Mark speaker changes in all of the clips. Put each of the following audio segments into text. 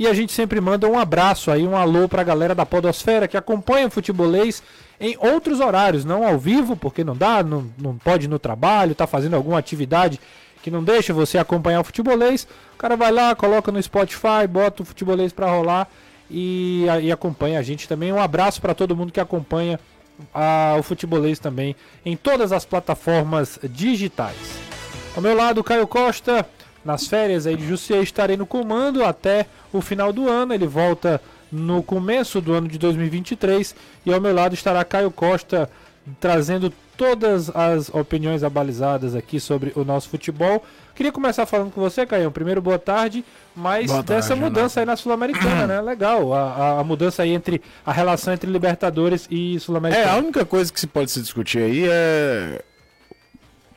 Speaker 1: E a gente sempre manda um abraço aí, um alô para a galera da Podosfera que acompanha o futebolês em outros horários, não ao vivo, porque não dá, não, não pode ir no trabalho, tá fazendo alguma atividade que não deixa você acompanhar o futebolês. O cara vai lá, coloca no Spotify, bota o futebolês para rolar e, e acompanha a gente também. Um abraço para todo mundo que acompanha a, o futebolês também em todas as plataformas digitais. Ao meu lado, Caio Costa, nas férias aí de Jussier, estarei no comando até o final do ano. Ele volta no começo do ano de 2023 e ao meu lado estará Caio Costa trazendo todas as opiniões abalizadas aqui sobre o nosso futebol. Queria começar falando com você, Caio. Primeiro, boa tarde, mas boa tarde, dessa mudança aí na Sul-Americana, né? Legal, a, a, mudança aí entre a relação entre Libertadores e Sul-Americana.
Speaker 2: É, a única coisa que se pode se discutir aí é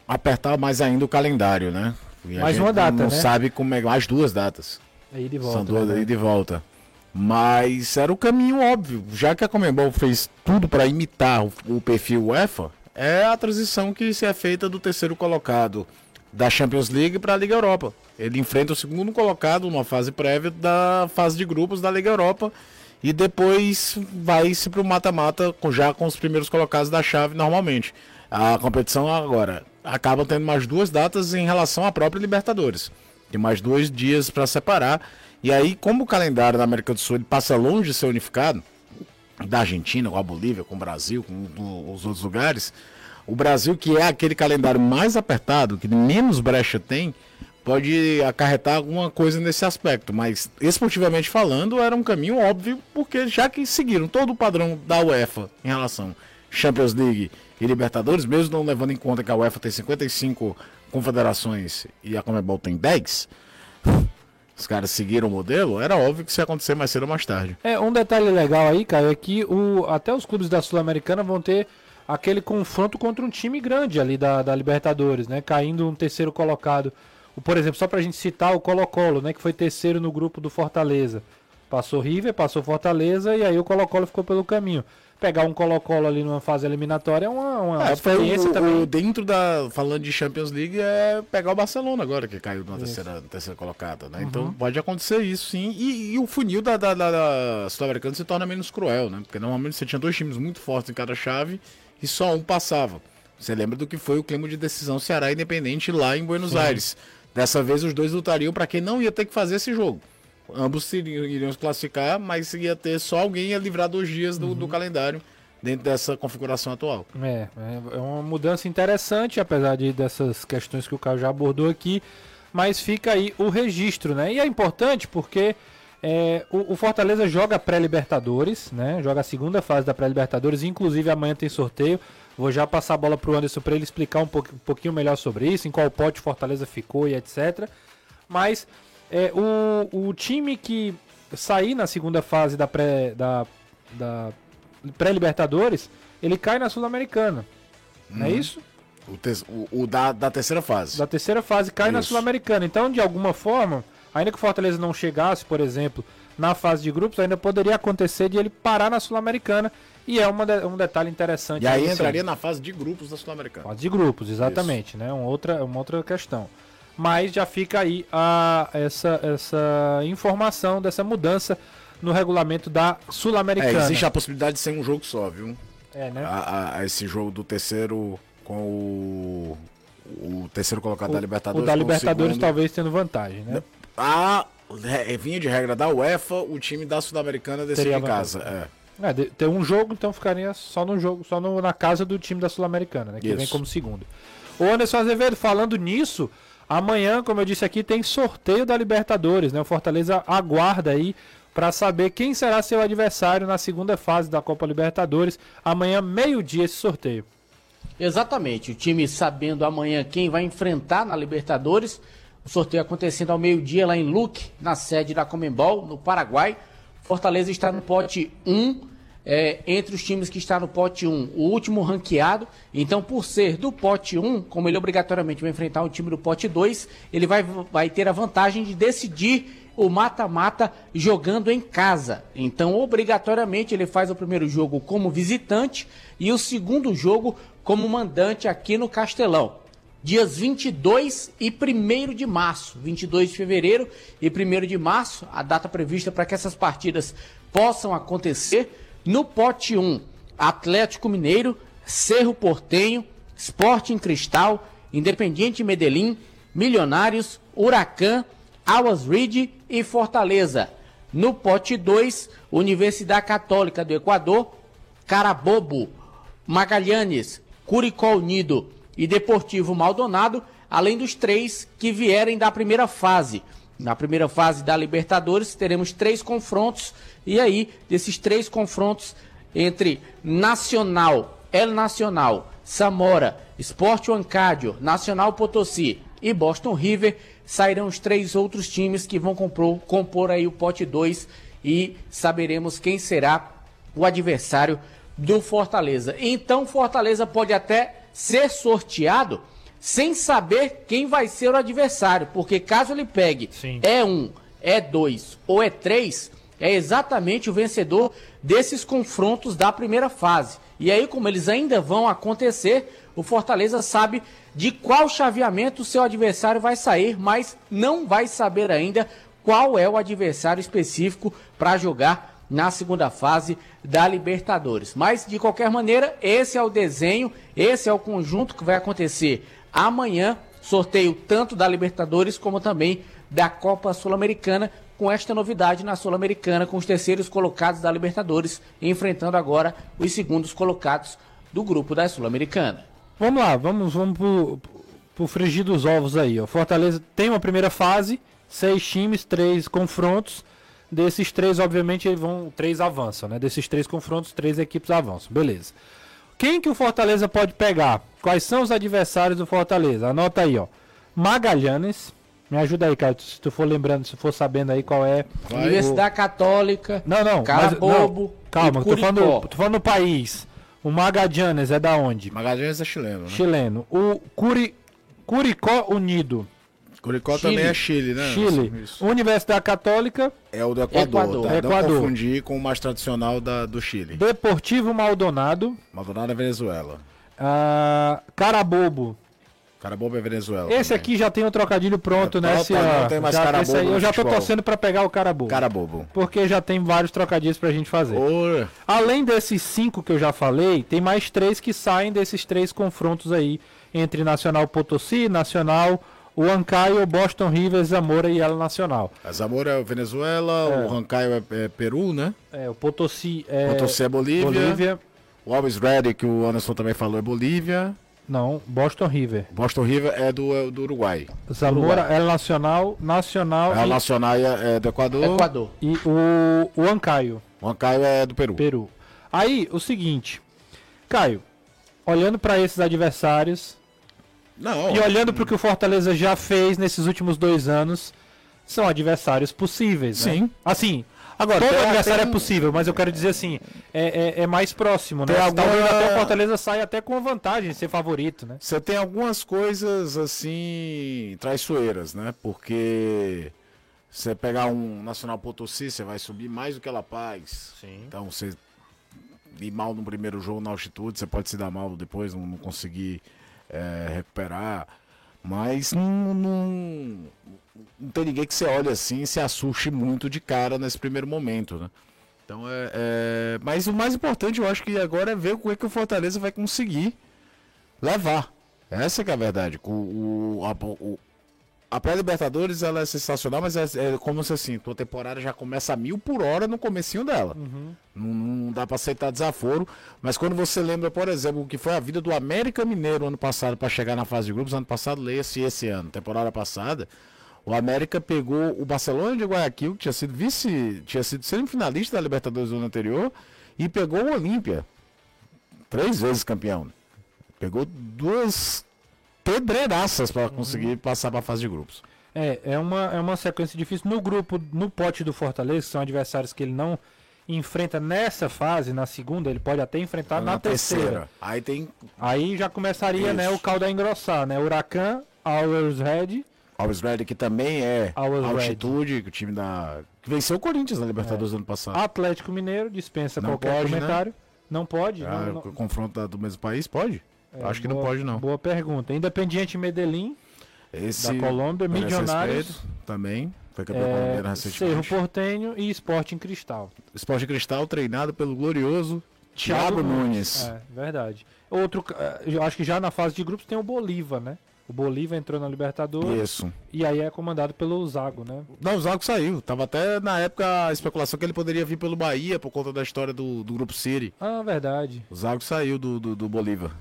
Speaker 2: apertar mais ainda o calendário, né?
Speaker 1: Mais uma data,
Speaker 2: não
Speaker 1: né?
Speaker 2: sabe como é, mais duas datas.
Speaker 1: Aí de volta.
Speaker 2: São duas né? aí de volta. Mas era o caminho óbvio, já que a Comembol fez tudo para imitar o, o perfil UEFA, é a transição que se é feita do terceiro colocado da Champions League para a Liga Europa. Ele enfrenta o segundo colocado numa fase prévia da fase de grupos da Liga Europa e depois vai-se para o mata-mata já com os primeiros colocados da chave normalmente. A competição agora acaba tendo mais duas datas em relação à própria Libertadores. Tem mais dois dias para separar. E aí, como o calendário da América do Sul ele passa longe de ser unificado, da Argentina, com a Bolívia, com o Brasil, com os outros lugares, o Brasil, que é aquele calendário mais apertado, que menos brecha tem, pode acarretar alguma coisa nesse aspecto. Mas, esportivamente falando, era um caminho óbvio, porque já que seguiram todo o padrão da UEFA em relação Champions League e Libertadores, mesmo não levando em conta que a UEFA tem 55 confederações e a Comebol tem 10, os caras seguiram o modelo, era óbvio que isso ia acontecer mais cedo ou mais tarde.
Speaker 1: É, um detalhe legal aí, Caio, é que o, até os clubes da Sul-Americana vão ter aquele confronto contra um time grande ali da, da Libertadores, né? Caindo um terceiro colocado. Por exemplo, só pra gente citar o Colo-Colo, né? Que foi terceiro no grupo do Fortaleza. Passou River, passou Fortaleza e aí o Colo-Colo ficou pelo caminho pegar um Colo-Colo ali numa fase eliminatória é uma, uma
Speaker 2: é, experiência o, também. O, dentro da. Falando de Champions League, é pegar o Barcelona agora, que caiu na terceira, terceira colocada, né? Então, uhum. Então pode acontecer isso, sim. E, e o funil da, da, da, da Sul-Americana se torna menos cruel, né? Porque normalmente você tinha dois times muito fortes em cada chave e só um passava. Você lembra do que foi o clima de decisão Ceará Independente lá em Buenos sim. Aires. Dessa vez os dois lutariam para quem não ia ter que fazer esse jogo. Ambos iriam, iriam se classificar, mas ia ter só alguém a livrar dois dias do, uhum. do calendário dentro dessa configuração atual.
Speaker 1: É, é uma mudança interessante, apesar de dessas questões que o Caio já abordou aqui, mas fica aí o registro, né? E é importante porque é, o, o, Fortaleza joga pré-Libertadores, né? Joga a segunda fase da pré-Libertadores, inclusive amanhã tem sorteio. Vou já passar a bola para o Anderson para ele explicar um, pouco, pouquinho melhor sobre isso, em qual pote Fortaleza ficou e etc. Mas é, o, o time que sair na segunda fase da pré, da, da pré-Libertadores, ele cai na Sul-Americana. Hum. Não é uhum. isso?
Speaker 2: O, te, o, o, da, da terceira fase.
Speaker 1: Da terceira fase cai isso. na Sul-Americana. Então, de alguma forma, ainda que o Fortaleza não chegasse, por exemplo, na fase de grupos, ainda poderia acontecer de ele parar na Sul-Americana. E é uma de, um detalhe interessante.
Speaker 2: E aí entraria na fase de grupos da Sul-Americana.
Speaker 1: Fase de grupos, exatamente, Isso. né? Uma outra, uma outra questão. Mas já fica aí a, essa, essa informação dessa mudança no regulamento da Sul-Americana.
Speaker 2: É, existe a possibilidade de ser um jogo só, viu? É, né? A, a, esse jogo do terceiro com o, o terceiro colocado o, da Libertadores.
Speaker 1: O da Libertadores talvez tendo vantagem, né?
Speaker 2: A vinha de regra da UEFA, o time da Sul-Americana decidiu em casa.
Speaker 1: É. é ter um jogo, então ficaria só no jogo, só no, na casa do time da Sul-Americana, né? Que Isso. vem como segundo. O Anderson Azevedo, falando nisso, amanhã, como eu disse aqui, tem sorteio da Libertadores, né? O Fortaleza aguarda aí para saber quem será seu adversário na segunda fase da Copa Libertadores. Amanhã, meio-dia, esse sorteio.
Speaker 3: Exatamente. O time sabendo amanhã quem vai enfrentar na Libertadores. O sorteio acontecendo ao meio-dia lá em Luque, na sede da Comembol, no Paraguai. Fortaleza está no pote 1. É, entre os times que está no pote 1, o último ranqueado. Então, por ser do pote 1, como ele obrigatoriamente vai enfrentar o time do pote 2, ele vai, vai ter a vantagem de decidir o mata-mata jogando em casa. Então, obrigatoriamente, ele faz o primeiro jogo como visitante e o segundo jogo como mandante aqui no Castelão. dias 22 e 1 de março. 22 de fevereiro e 1 de março, a data prevista para que essas partidas possam acontecer. No pote 1, Atlético Mineiro, Cerro Portenho, Sporting Cristal, Independiente Medellín, Milionários, Huracan, Awas Ridge e Fortaleza. No pote 2, Universidade Católica do Equador, Carabobo, Magalhães, Curicó Unido e Deportivo Maldonado, além dos três que vierem da primeira fase. Na primeira fase da Libertadores, teremos três confrontos, e aí, desses três confrontos entre Nacional, El Nacional, Samora, Sport Huancadio, Nacional Potosí e Boston River, sairão os três outros times que vão compor, compor aí o pote 2 e saberemos quem será o adversário do Fortaleza. Então, Fortaleza pode até ser sorteado sem saber quem vai ser o adversário, porque caso ele pegue Sim. é um, é dois ou é três, é exatamente o vencedor desses confrontos da primeira fase. E aí, como eles ainda vão acontecer, o Fortaleza sabe de qual chaveamento o seu adversário vai sair, mas não vai saber ainda qual é o adversário específico para jogar na segunda fase da Libertadores. Mas, de qualquer maneira, esse é o desenho, esse é o conjunto que vai acontecer amanhã. Sorteio tanto da Libertadores como também da Copa Sul-Americana, com esta novidade na Sul-Americana, com os terceiros colocados da Libertadores, enfrentando agora os segundos colocados do grupo da Sul-Americana.
Speaker 1: Vamos lá, vamos, vamos pro, pro frigir dos ovos aí. O Fortaleza tem uma primeira fase, seis times, três confrontos. Desses três, obviamente, vão três avançam, né? Desses três confrontos, três equipes avançam. Beleza. Quem que o Fortaleza pode pegar? Quais são os adversários do Fortaleza? Anota aí, ó. Magalhães. Me ajuda aí, cara, se tu for lembrando, se for sabendo aí qual é.
Speaker 3: Vai. Universidade o... Católica.
Speaker 1: Não, não.
Speaker 3: Carabobo.
Speaker 1: Mas, não, calma, tô falando, tô falando no país. O Magallanes é da onde?
Speaker 2: Magallanes é chileno, né?
Speaker 1: Chileno. O Curi... Curicó Unido.
Speaker 2: Curicó Chile. também é Chile, né?
Speaker 1: Chile. Isso. Universidade Católica.
Speaker 2: É o do Equador. Equador. Tá? Equador. Não confundir com o mais tradicional da, do Chile.
Speaker 1: Deportivo Maldonado.
Speaker 2: Maldonado é Venezuela.
Speaker 1: Ah, Carabobo.
Speaker 2: Carabobo é Venezuela.
Speaker 1: Esse também. aqui já tem o um trocadilho pronto, é, né? Esse, não tem mais já, Carabobo. Aí, eu já tô torcendo para pegar o Carabobo.
Speaker 2: Carabobo.
Speaker 1: Porque já tem vários trocadilhos pra gente fazer. Além desses cinco que eu já falei, tem mais três que saem desses três confrontos aí entre Nacional Potosí, Nacional o Ancaio, Boston River, Zamora e El Nacional.
Speaker 2: A Zamora é Venezuela, é. o Ancaio é, é, Peru, né?
Speaker 1: É, o Potosí é,
Speaker 2: Potosí é Bolívia. Bolívia. O Alves Ready, que o Anderson também falou, é Bolívia.
Speaker 1: Não, Boston River.
Speaker 2: Boston River é do, é do Uruguai.
Speaker 1: Zamora é Nacional, Nacional.
Speaker 2: É e... Nacional é, é do Equador.
Speaker 1: Equador. E o, o Ancaio.
Speaker 2: O Ancaio é do Peru.
Speaker 1: Peru. Aí, o seguinte, Caio, olhando para esses adversários, não. E olhando para o que o Fortaleza já fez nesses últimos dois anos, são adversários possíveis. Né? Sim. Né? Assim, Agora, todo adversário tem... é possível, mas eu quero dizer assim, é, é, é mais próximo, né? Alguma... Talvez até o Fortaleza saia até com vantagem, ser favorito, né?
Speaker 2: Você tem algumas coisas assim traiçoeiras, né? Porque você pegar um Nacional Potosí, você vai subir mais do que La Paz. Sim. Então você ir mal no primeiro jogo na altitude, você pode se dar mal depois, não, não conseguir é, recuperar. Mas não, não, não, tem ninguém que você olhe assim e se assuste muito de cara nesse primeiro momento, né? Então é, é, Mas o mais importante eu acho que agora é ver como é que o Fortaleza vai conseguir levar. Essa é, é a verdade. O, o, a, o, a pré-Libertadores ela é sensacional, mas é, é, como se assim, tua temporada já começa a mil por hora no comecinho dela. Uhum. Não, não, dá para aceitar desaforo. Mas quando você lembra, por exemplo, o que foi a vida do América Mineiro ano passado para chegar na fase de grupos, ano passado, leia-se esse ano, temporada passada, o América pegou o Barcelona de Guayaquil, que tinha sido vice, tinha sido semifinalista da Libertadores do ano anterior, e pegou o Olímpia. Três vezes campeão. Pegou duas pedreiraças para conseguir uhum. passar para a fase de grupos.
Speaker 1: É, é uma, é uma sequência difícil. No grupo, no pote do Fortaleza, que são adversários que ele não enfrenta nessa fase, na segunda, ele pode até enfrentar na, na terceira. terceira.
Speaker 2: Aí tem.
Speaker 1: Aí já começaria, Isso. né, o caldo a engrossar, né? Huracan, Always Red.
Speaker 2: Always Red, que também é altitude, Red. que o time da. Que venceu o Corinthians na Libertadores é. ano passado.
Speaker 1: Atlético Mineiro, dispensa não qualquer pode, né? comentário. Né? Não pode.
Speaker 2: Ah,
Speaker 1: não, não...
Speaker 2: Confronto do mesmo país, pode?
Speaker 1: É,
Speaker 2: Acho que
Speaker 1: boa-
Speaker 2: não pode, não.
Speaker 1: Boa pergunta. Independiente Medellín,
Speaker 2: Esse
Speaker 1: da Colômbia, Milionários,
Speaker 2: respeito também. Foi campeão
Speaker 1: é,
Speaker 2: colombiano
Speaker 1: Cerro
Speaker 2: recentemente.
Speaker 1: Portenho e Sporting Cristal.
Speaker 2: Esporte Cristal treinado pelo glorioso
Speaker 1: Thiago
Speaker 2: Thiago Nunes.
Speaker 1: É, verdade. Outro, eu acho que já na fase de grupos tem o Bolívar, né? O Bolívar entrou na Libertadores
Speaker 2: Isso.
Speaker 1: e aí é comandado pelo Zago, né?
Speaker 2: Não, o Zago saiu. Tava até na época a especulação que ele poderia vir pelo Bahia por conta da história do, do Grupo City.
Speaker 1: Ah, verdade.
Speaker 2: O Zago saiu do, do, do Bolívar.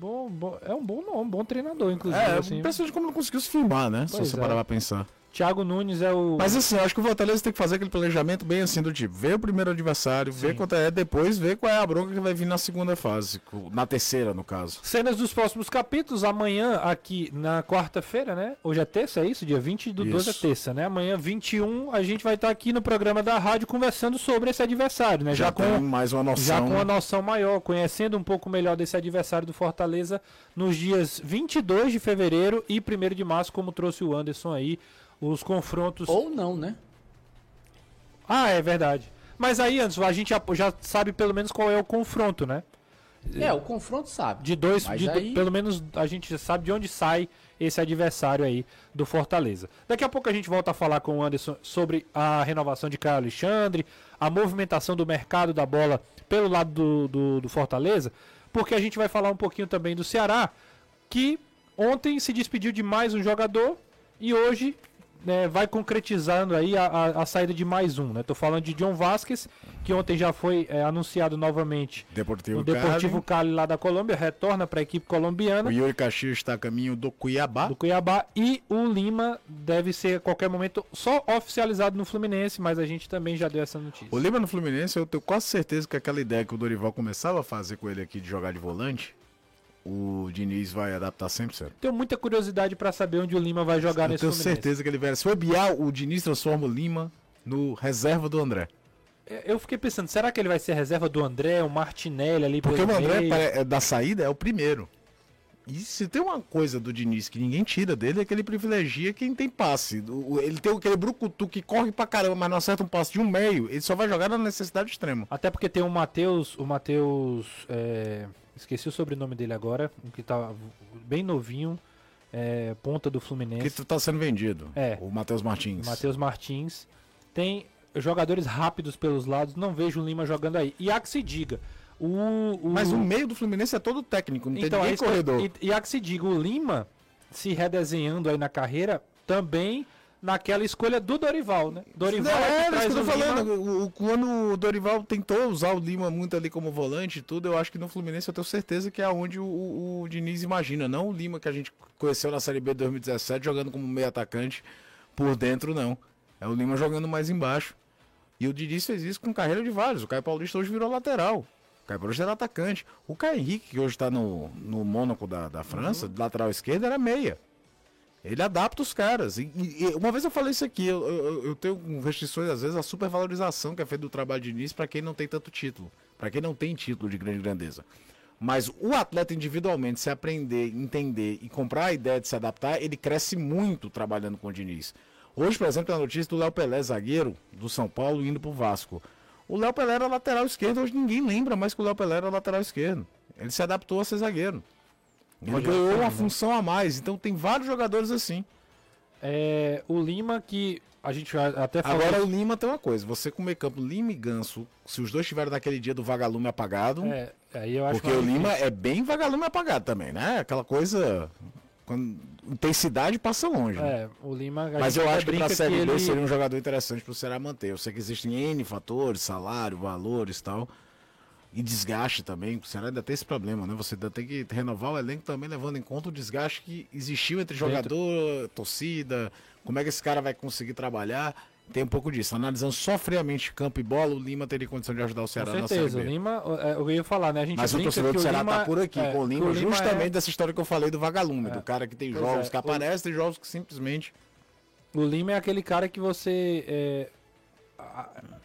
Speaker 1: Bom, bom- é um bom nome, bom treinador, inclusive.
Speaker 2: É,
Speaker 1: assim.
Speaker 2: impressionante como não conseguiu se firmar, né? Se
Speaker 1: Pois
Speaker 2: você
Speaker 1: é.
Speaker 2: parar pra pensar.
Speaker 1: Thiago Nunes é o.
Speaker 2: Mas assim, eu acho que o Fortaleza tem que fazer aquele planejamento bem assim do tipo, ver o primeiro adversário, ver quanto é, depois ver qual é a bronca que vai vir na segunda fase, na terceira no caso.
Speaker 1: Cenas dos próximos capítulos, amanhã aqui na quarta-feira, né? Hoje é terça, é isso? Dia 20 do 12 é terça, né? Amanhã, 21, a gente vai estar aqui no programa da rádio conversando sobre esse adversário, né? Já,
Speaker 2: Já,
Speaker 1: com,
Speaker 2: mais uma noção.
Speaker 1: já com uma noção maior, conhecendo um pouco melhor desse adversário do Fortaleza nos dias 22 de fevereiro e 1 de março, como trouxe o Anderson aí, os confrontos.
Speaker 3: Ou não, né?
Speaker 1: Ah, é verdade. Mas aí, Anderson, a gente já, já sabe pelo menos qual é o confronto, né?
Speaker 3: É, o confronto sabe.
Speaker 1: De dois, de
Speaker 3: aí-
Speaker 1: pelo menos a gente já sabe de onde sai esse adversário aí do Fortaleza. Daqui a pouco a gente volta a falar com o Anderson sobre a renovação de Caio Alexandre, a movimentação do mercado da bola pelo lado do, do, do Fortaleza, porque a gente vai falar um pouquinho também do Ceará, que ontem se despediu de mais um jogador e hoje né, vai concretizando aí a, a- a saída de mais um. Né? Tô falando de John Vasquez, que ontem já foi é, anunciado novamente
Speaker 2: Deportivo,
Speaker 1: o Deportivo
Speaker 2: Cali.
Speaker 1: Cali lá da Colômbia retorna para a equipe colombiana
Speaker 2: O Yuri Caxias está a caminho do Cuiabá.
Speaker 1: do Cuiabá e o Lima deve ser a qualquer momento só oficializado no Fluminense, mas a gente também já deu essa notícia.
Speaker 2: O Lima no Fluminense, eu tenho quase certeza que aquela ideia que o Dorival começava a fazer com ele aqui de jogar de volante, o Diniz vai adaptar 100%.
Speaker 1: Tenho muita curiosidade para saber onde o Lima vai jogar
Speaker 2: eu
Speaker 1: nesse
Speaker 2: tenho
Speaker 1: Fluminense.
Speaker 2: certeza que ele vai. Se for Bial, o Diniz transforma o Lima no reserva do André.
Speaker 1: É, Eu fiquei pensando, será que ele vai ser reserva do André, o Martinelli ali
Speaker 2: Porque o André
Speaker 1: meio?
Speaker 2: é da saída é o primeiro. E se tem uma coisa do Diniz que ninguém tira dele é que ele privilegia quem tem passe. Ele tem aquele brucutu que corre pra caramba, mas não acerta um passe de um meio. Ele só vai jogar na necessidade extrema.
Speaker 1: Até porque tem o Matheus, o Matheus, é, esqueci o sobrenome dele agora, que tá bem novinho, é, ponta do
Speaker 2: Que
Speaker 1: Fluminense,
Speaker 2: tu tá sendo vendido.
Speaker 1: É.
Speaker 2: O Matheus Martins.
Speaker 1: Matheus Martins. Tem jogadores rápidos pelos lados, não vejo o Lima jogando aí. E há que se diga, o, o-
Speaker 2: Mas o meio do Fluminense é todo técnico, não
Speaker 1: então,
Speaker 2: tem
Speaker 1: é
Speaker 2: ninguém
Speaker 1: que
Speaker 2: corredor.
Speaker 1: e, e há que se diga, o Lima se redesenhando aí na carreira, também naquela escolha do Dorival, né? Dorival
Speaker 2: Não,
Speaker 1: é,
Speaker 2: é,
Speaker 1: que traz
Speaker 2: que eu tô falando. O- o- quando o Dorival tentou usar o Lima muito ali como volante e tudo, eu acho que no Fluminense eu tenho certeza que é onde o, o- o Diniz imagina. Não o Lima que a gente conheceu na Série B de 2017 jogando como meio atacante por dentro, não. É o Lima jogando mais embaixo. E o Diniz fez isso com carreira de vários. O Caio Paulista hoje virou lateral. O Caio Paulista era atacante. O Caio Henrique, que hoje está no, no Mônaco da, da França, de lateral esquerdo, era meia. Ele adapta os caras. E, e- uma vez eu falei isso aqui, eu, eu, eu tenho restrições, às vezes, a supervalorização que é feita do trabalho de início para quem não tem tanto título. Para quem não tem título de grande grandeza. Mas o atleta individualmente, se aprender, entender e comprar a ideia de se adaptar, ele cresce muito trabalhando com o Diniz. Hoje, por exemplo, tem a notícia do Léo Pelé, zagueiro do São Paulo, indo pro Vasco. O Léo Pelé era lateral esquerdo, hoje ninguém lembra mais que o Léo Pelé era lateral esquerdo. Ele se adaptou a ser zagueiro. Ele ganhou uma função a mais. Então tem vários jogadores assim.
Speaker 1: É, o Lima que a gente até falou.
Speaker 2: Agora o Lima tem uma coisa, você com o meio campo Lima e Ganso, se os dois tiverem daquele dia do vagalume apagado,
Speaker 1: é, aí eu acho
Speaker 2: porque o
Speaker 1: mais
Speaker 2: Lima
Speaker 1: difícil.
Speaker 2: é bem vagalume apagado também, né? Aquela coisa. Quando, intensidade passa longe. né?
Speaker 1: É, o Lima. a
Speaker 2: Mas eu acho que pra
Speaker 1: brinca
Speaker 2: Série B
Speaker 1: ele-
Speaker 2: seria um jogador interessante pro Ceará manter. Eu sei que existem N fatores, salário, valores e tal. E desgaste também. O Ceará ainda tem esse problema, né? Você ainda tem que renovar o elenco também, levando em conta o desgaste que existiu entre jogador, torcida, como é que esse cara vai conseguir trabalhar. Tem um pouco disso. Analisando só friamente campo e bola, o Lima teria condição de ajudar o
Speaker 1: Com
Speaker 2: Ceará na
Speaker 1: certeza, o
Speaker 2: Série B.
Speaker 1: Lima, é, eu ia falar, né? A gente
Speaker 2: Mas o torcedor
Speaker 1: que
Speaker 2: do
Speaker 1: o
Speaker 2: Ceará
Speaker 1: Lima,
Speaker 2: tá por aqui
Speaker 1: é,
Speaker 2: com o
Speaker 1: que
Speaker 2: Lima, justamente
Speaker 1: é-
Speaker 2: dessa história que eu falei do vagalume,
Speaker 1: É.
Speaker 2: do cara que tem
Speaker 1: Pois
Speaker 2: jogos
Speaker 1: é,
Speaker 2: que
Speaker 1: o-
Speaker 2: aparecem e jogos que simplesmente.
Speaker 1: O Lima é aquele cara que você é,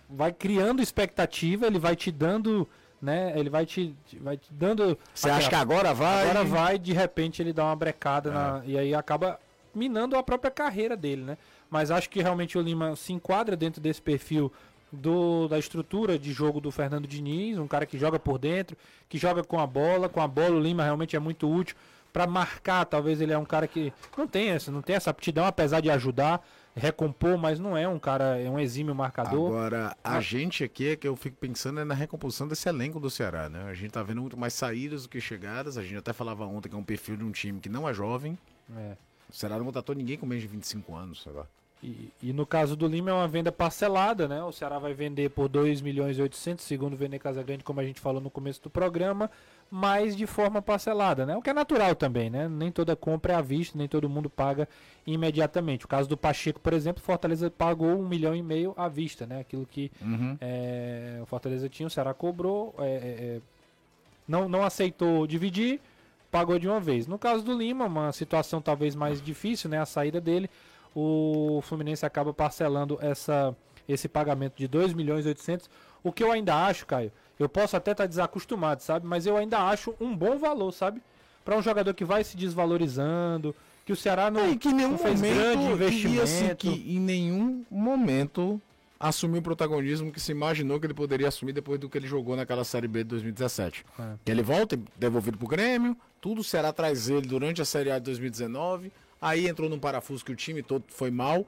Speaker 1: vai criando expectativa, ele vai te dando, né? Ele vai te, vai te dando.
Speaker 2: Você acha que agora vai?
Speaker 1: agora vai, de repente ele dá uma brecada
Speaker 2: É.
Speaker 1: na- e aí acaba minando a própria carreira dele, né? Mas acho que realmente o Lima se enquadra dentro desse perfil do, da estrutura de jogo do Fernando Diniz, um cara que joga por dentro, que joga com a bola, com a bola o Lima realmente é muito útil para marcar, talvez ele é um cara que não tem essa, não tem essa aptidão, apesar de ajudar, recompor, mas não é um cara, é um exímio marcador.
Speaker 2: Agora, a gente aqui é que eu fico pensando é na recomposição desse elenco do Ceará, né? A gente tá vendo muito mais saídas do que chegadas. A gente até falava ontem que é um perfil de um time que não é jovem.
Speaker 1: É.
Speaker 2: O Ceará não contratou ninguém com menos de 25 anos, sei lá.
Speaker 1: E, e, no caso do Lima é uma venda parcelada, né? O Ceará vai vender por 2 milhões e 800, segundo o Vene Casagrande, como a gente falou no começo do programa, mas de forma parcelada, né? O que é natural também, né? Nem toda compra é à vista, nem todo mundo paga imediatamente. O caso do Pacheco, por exemplo, Fortaleza pagou um milhão e meio à vista, né? Aquilo que
Speaker 2: Uhum.
Speaker 1: é, o Fortaleza tinha, o Ceará cobrou, é, é, é, não, não aceitou dividir, pagou de uma vez. No caso do Lima, uma situação talvez mais difícil, né? A saída dele, o Fluminense acaba parcelando essa, esse pagamento de 2 milhões e 800, o que eu ainda acho, Caio, eu posso até estar desacostumado, sabe? Mas eu ainda acho um bom valor, sabe? Para um jogador que vai se desvalorizando, que o Ceará não,
Speaker 2: É, e que em nenhum
Speaker 1: não fez
Speaker 2: momento,
Speaker 1: grande
Speaker 2: e,
Speaker 1: investimento.
Speaker 2: assim, que em nenhum momento assumiu o protagonismo que se imaginou que ele poderia assumir depois do que ele jogou naquela Série B de 2017.
Speaker 1: É.
Speaker 2: Que ele volta, devolvido pro Grêmio, tudo o Ceará traz ele durante a Série A de 2019, aí entrou num parafuso que o time todo foi mal,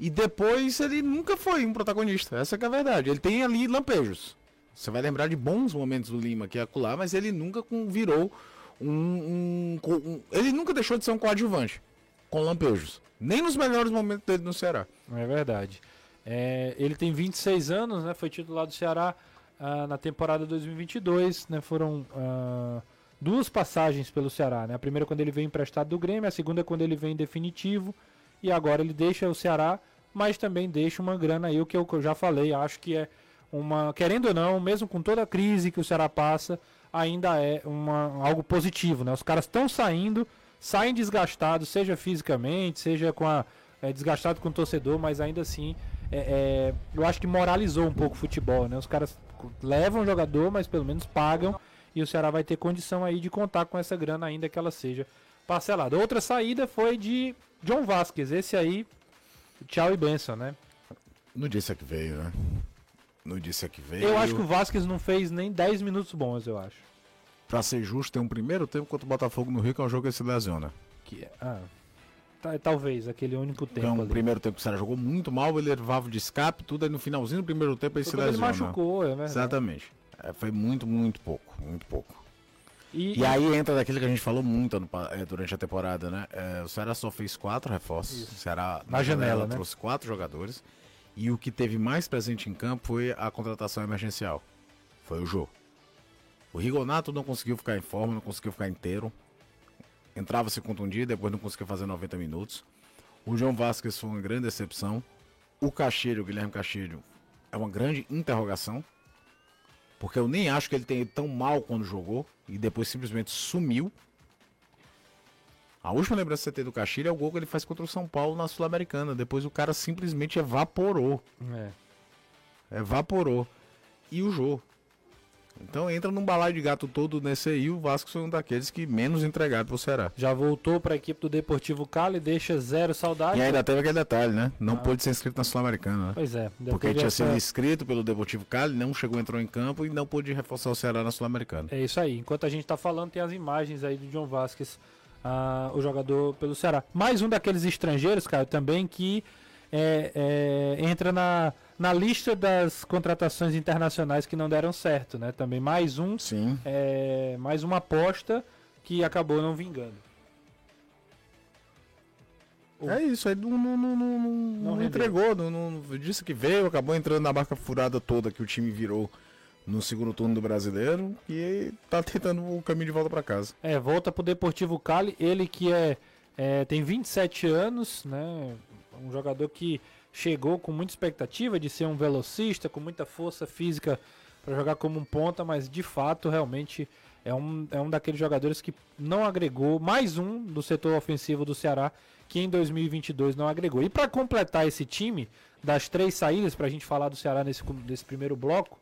Speaker 2: e depois ele nunca foi um protagonista, essa que é a verdade. Ele tem ali lampejos. Você vai lembrar de bons momentos do Lima que é acolá, mas ele nunca virou um, um- um- Ele nunca deixou de ser um coadjuvante com lampejos. Nem nos melhores momentos dele no Ceará.
Speaker 1: É verdade. É, ele tem 26 anos, né? Foi titular do Ceará ah, na temporada 2022, né? Foram ah, duas passagens pelo Ceará, né? A primeira quando ele veio emprestado do Grêmio, a segunda quando ele vem em definitivo. E agora ele deixa o Ceará, mas também deixa uma grana aí, o que eu já falei. Acho que é uma, querendo ou não, mesmo com toda a crise que o Ceará passa, ainda é uma, algo positivo, né? Os caras estão saindo, saem desgastados, seja fisicamente, seja com a é, desgastado com o torcedor, mas ainda assim, é, é, eu acho que moralizou um pouco o futebol, né? Os caras levam o jogador, mas pelo menos pagam e o Ceará vai ter condição aí de contar com essa grana ainda que ela seja parcelada. Outra saída foi de John Vasquez, esse aí, tchau e benção, né?
Speaker 2: No disse que veio, né? No disse que veio.
Speaker 1: Eu acho que o Vasquez não fez nem 10 minutos bons, eu acho.
Speaker 2: Pra ser justo, tem um primeiro tempo contra o Botafogo no Rio, que é um jogo que ele se lesiona.
Speaker 1: Que, é- ah, tá- talvez, aquele único
Speaker 2: é
Speaker 1: tempo
Speaker 2: um
Speaker 1: ali.
Speaker 2: primeiro tempo que o Ceará jogou muito mal, ele levava de escape, tudo aí no finalzinho do primeiro tempo ele
Speaker 1: Foi
Speaker 2: se
Speaker 1: quando ele
Speaker 2: lesiona.
Speaker 1: machucou, é verdade.
Speaker 2: Exatamente. É, foi muito, muito pouco. Muito pouco.
Speaker 1: E,
Speaker 2: E aí entra daquilo que a gente falou muito pa- é, durante a temporada, né? É, o Ceará só fez quatro reforços. O Ceará
Speaker 1: Na janela, né?
Speaker 2: trouxe quatro jogadores. E o que teve mais presente em campo foi a contratação emergencial. Foi o Jô. O Rigonato não conseguiu ficar em forma, não conseguiu ficar inteiro. Entrava se contundido, depois não conseguia fazer 90 minutos. O João Vasquez foi uma grande decepção. O Cacheiro, o Guilherme Cacheiro, é uma grande interrogação. Porque eu nem acho que ele tenha ido tão mal quando jogou e depois simplesmente sumiu. A última lembrança que você tem do Caxilha é o gol que ele faz contra o São Paulo na Sul-Americana. Depois o cara simplesmente evaporou.
Speaker 1: é.
Speaker 2: Evaporou. E o Jô. Então entra num balaio de gato todo nesse aí. O Vasco foi um daqueles que menos entregaram pro Ceará.
Speaker 1: Já voltou para a equipe do Deportivo Cali, deixa zero saudade.
Speaker 2: E ainda teve aquele detalhe, né? Não pôde ser inscrito na Sul-Americana, né?
Speaker 1: Pois é,
Speaker 2: Porque tinha
Speaker 1: essa-
Speaker 2: sido inscrito pelo Deportivo Cali, não chegou, entrou em campo e não pôde reforçar o Ceará na Sul-Americana.
Speaker 1: É isso aí. Enquanto a gente tá falando, tem as imagens aí do John Vasquez, ah, o jogador pelo Ceará. Mais um daqueles estrangeiros, cara, também que é, é, entra na, na lista das contratações internacionais que não deram certo, né? Também mais um,
Speaker 2: Sim.
Speaker 1: é, mais uma aposta que acabou não vingando.
Speaker 2: É isso, aí não, não, não, não, não- entregou, não, não- disse que veio, acabou entrando na barca furada toda que o time virou no segundo turno do brasileiro e tá tentando o caminho de volta pra casa.
Speaker 1: É, volta pro Deportivo Cali, ele que é, é, tem 27 anos, né? Um jogador que chegou com muita expectativa de ser um velocista, com muita força física para jogar como um ponta, mas de fato realmente é um, é um daqueles jogadores que não agregou, mais um do setor ofensivo do Ceará que em 2022 não agregou. E para completar esse time, das três saídas, para a gente falar do Ceará nesse, nesse primeiro bloco,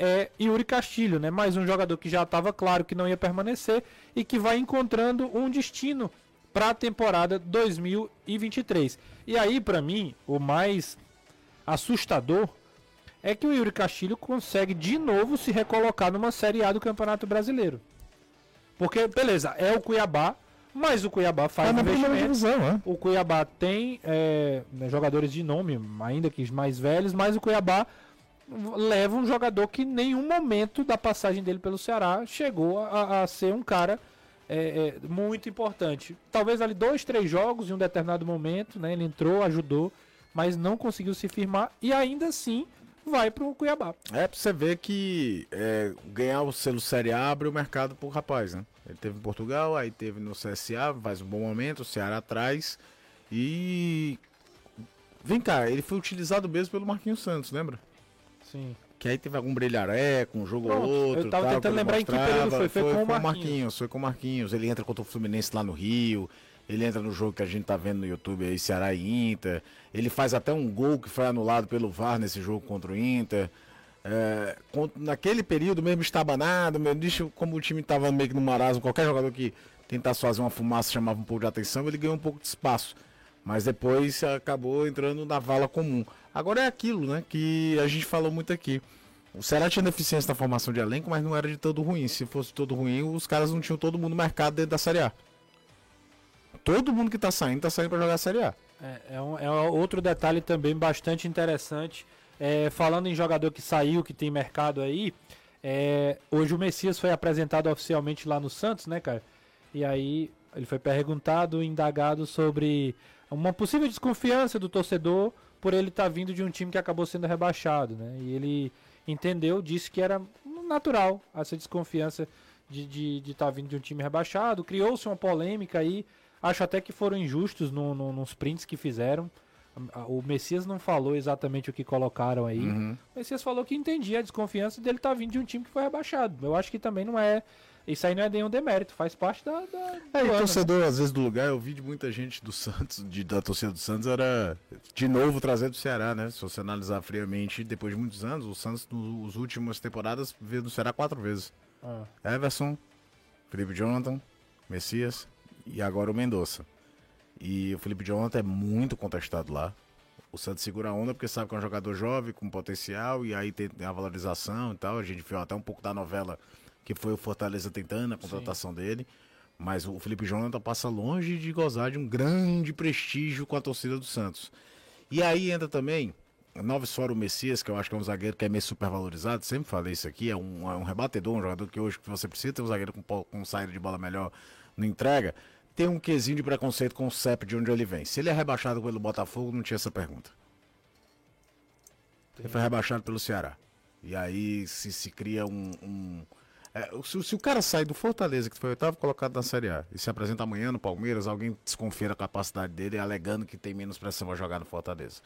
Speaker 1: é Yuri Castilho, né? Mais um jogador que já estava claro que não ia permanecer e que vai encontrando um destino para a temporada 2023. E aí, para mim, o mais assustador é que o Yuri Castilho consegue de novo se recolocar numa Série A do Campeonato Brasileiro. Porque, beleza, é o Cuiabá, mas o Cuiabá faz
Speaker 2: Tá
Speaker 1: investimento.
Speaker 2: divisão, né?
Speaker 1: O Cuiabá tem é, né, jogadores de nome, ainda que mais velhos, mas o Cuiabá leva um jogador que em nenhum momento da passagem dele pelo Ceará chegou a, a ser um cara é, é, muito importante. Talvez ali dois, três jogos em um determinado momento, né? Ele entrou, ajudou, mas não conseguiu se firmar e ainda assim vai pro Cuiabá.
Speaker 2: É pra você ver que é, ganhar o selo Série A abre o mercado pro rapaz, né? Ele teve em Portugal, aí teve no CSA, faz um bom momento, o Ceará atrás. E. Vem cá, ele foi utilizado mesmo pelo Marquinhos Santos, lembra?
Speaker 1: Sim.
Speaker 2: Que aí teve algum brilharé, com um jogo
Speaker 1: Pronto,
Speaker 2: ou outro.
Speaker 1: eu tava
Speaker 2: tal,
Speaker 1: tentando lembrar em que
Speaker 2: mostrava.
Speaker 1: período foi, foi com o Marquinhos.
Speaker 2: Marquinhos. Foi com o Marquinhos. Ele entra contra o Fluminense lá no Rio. Ele entra no jogo que a gente tá vendo no YouTube aí, Ceará e Inter. Ele faz até um gol que foi anulado pelo VAR nesse jogo contra o Inter. É, naquele período mesmo estabanado, meu, deixa, como o time tava meio que no marasmo, qualquer jogador que tentasse fazer uma fumaça chamava um pouco de atenção, ele ganhou um pouco de espaço. Mas depois acabou entrando na vala comum. Agora é aquilo, né, que a gente falou muito aqui. O Ceará tinha deficiência na formação de elenco, mas não era de todo ruim. Se fosse todo ruim, os caras não tinham todo mundo no mercado dentro da Série A. Todo mundo que tá saindo, tá saindo pra jogar a Série A.
Speaker 1: É, é, um- é outro detalhe também bastante interessante. É, falando em jogador que saiu, que tem mercado aí, é, hoje o Messias foi apresentado oficialmente lá no Santos, né, cara? E aí ele foi perguntado, indagado sobre uma possível desconfiança do torcedor por ele estar vindo de um time que acabou sendo rebaixado, né? E ele entendeu, disse que era natural essa desconfiança de estar tá vindo de um time rebaixado. Criou-se uma polêmica aí. Acho até que foram injustos no, no, nos prints que fizeram. O Messias não falou exatamente o que colocaram aí.
Speaker 2: Uhum.
Speaker 1: O Messias falou que entendia a desconfiança dele estar vindo de um time que foi rebaixado. Eu acho que também não é. Isso aí não é nenhum demérito, faz parte da. da
Speaker 2: É,
Speaker 1: do
Speaker 2: e
Speaker 1: né?
Speaker 2: torcedor, às vezes, do lugar, eu vi de muita gente do Santos, de, da torcida do Santos, era de novo trazer do Ceará, né? Se você analisar friamente, depois de muitos anos, o Santos, nas últimas temporadas, veio do Ceará quatro vezes.
Speaker 1: Ah,
Speaker 2: Everson, Felipe Jonathan, Messias e agora o Mendonça. E o Felipe Jonathan é muito contestado lá. O Santos segura a onda porque sabe que é um jogador jovem, com potencial, e aí tem tem a valorização e tal. A gente viu até um pouco da novela que foi o Fortaleza tentando a contratação dele. Mas o Felipe Jonathan passa longe de gozar de um grande prestígio com a torcida do Santos. E aí entra também Noves fora o Messias, que eu acho que é um zagueiro que é meio supervalorizado, sempre falei isso aqui, é um, é um rebatedor, um jogador que hoje que você precisa ter um zagueiro com, com saída de bola melhor, não entrega. Tem um quesinho de preconceito com o CEP de onde ele vem. Se ele é rebaixado pelo Botafogo, não tinha essa pergunta. Ele foi rebaixado pelo Ceará. E aí se, se cria um. um- é, se, se o cara sai do Fortaleza, que foi o oitavo colocado na Série A, e se apresenta amanhã no Palmeiras, alguém desconfia da capacidade dele, alegando que tem menos pressão a jogar no Fortaleza.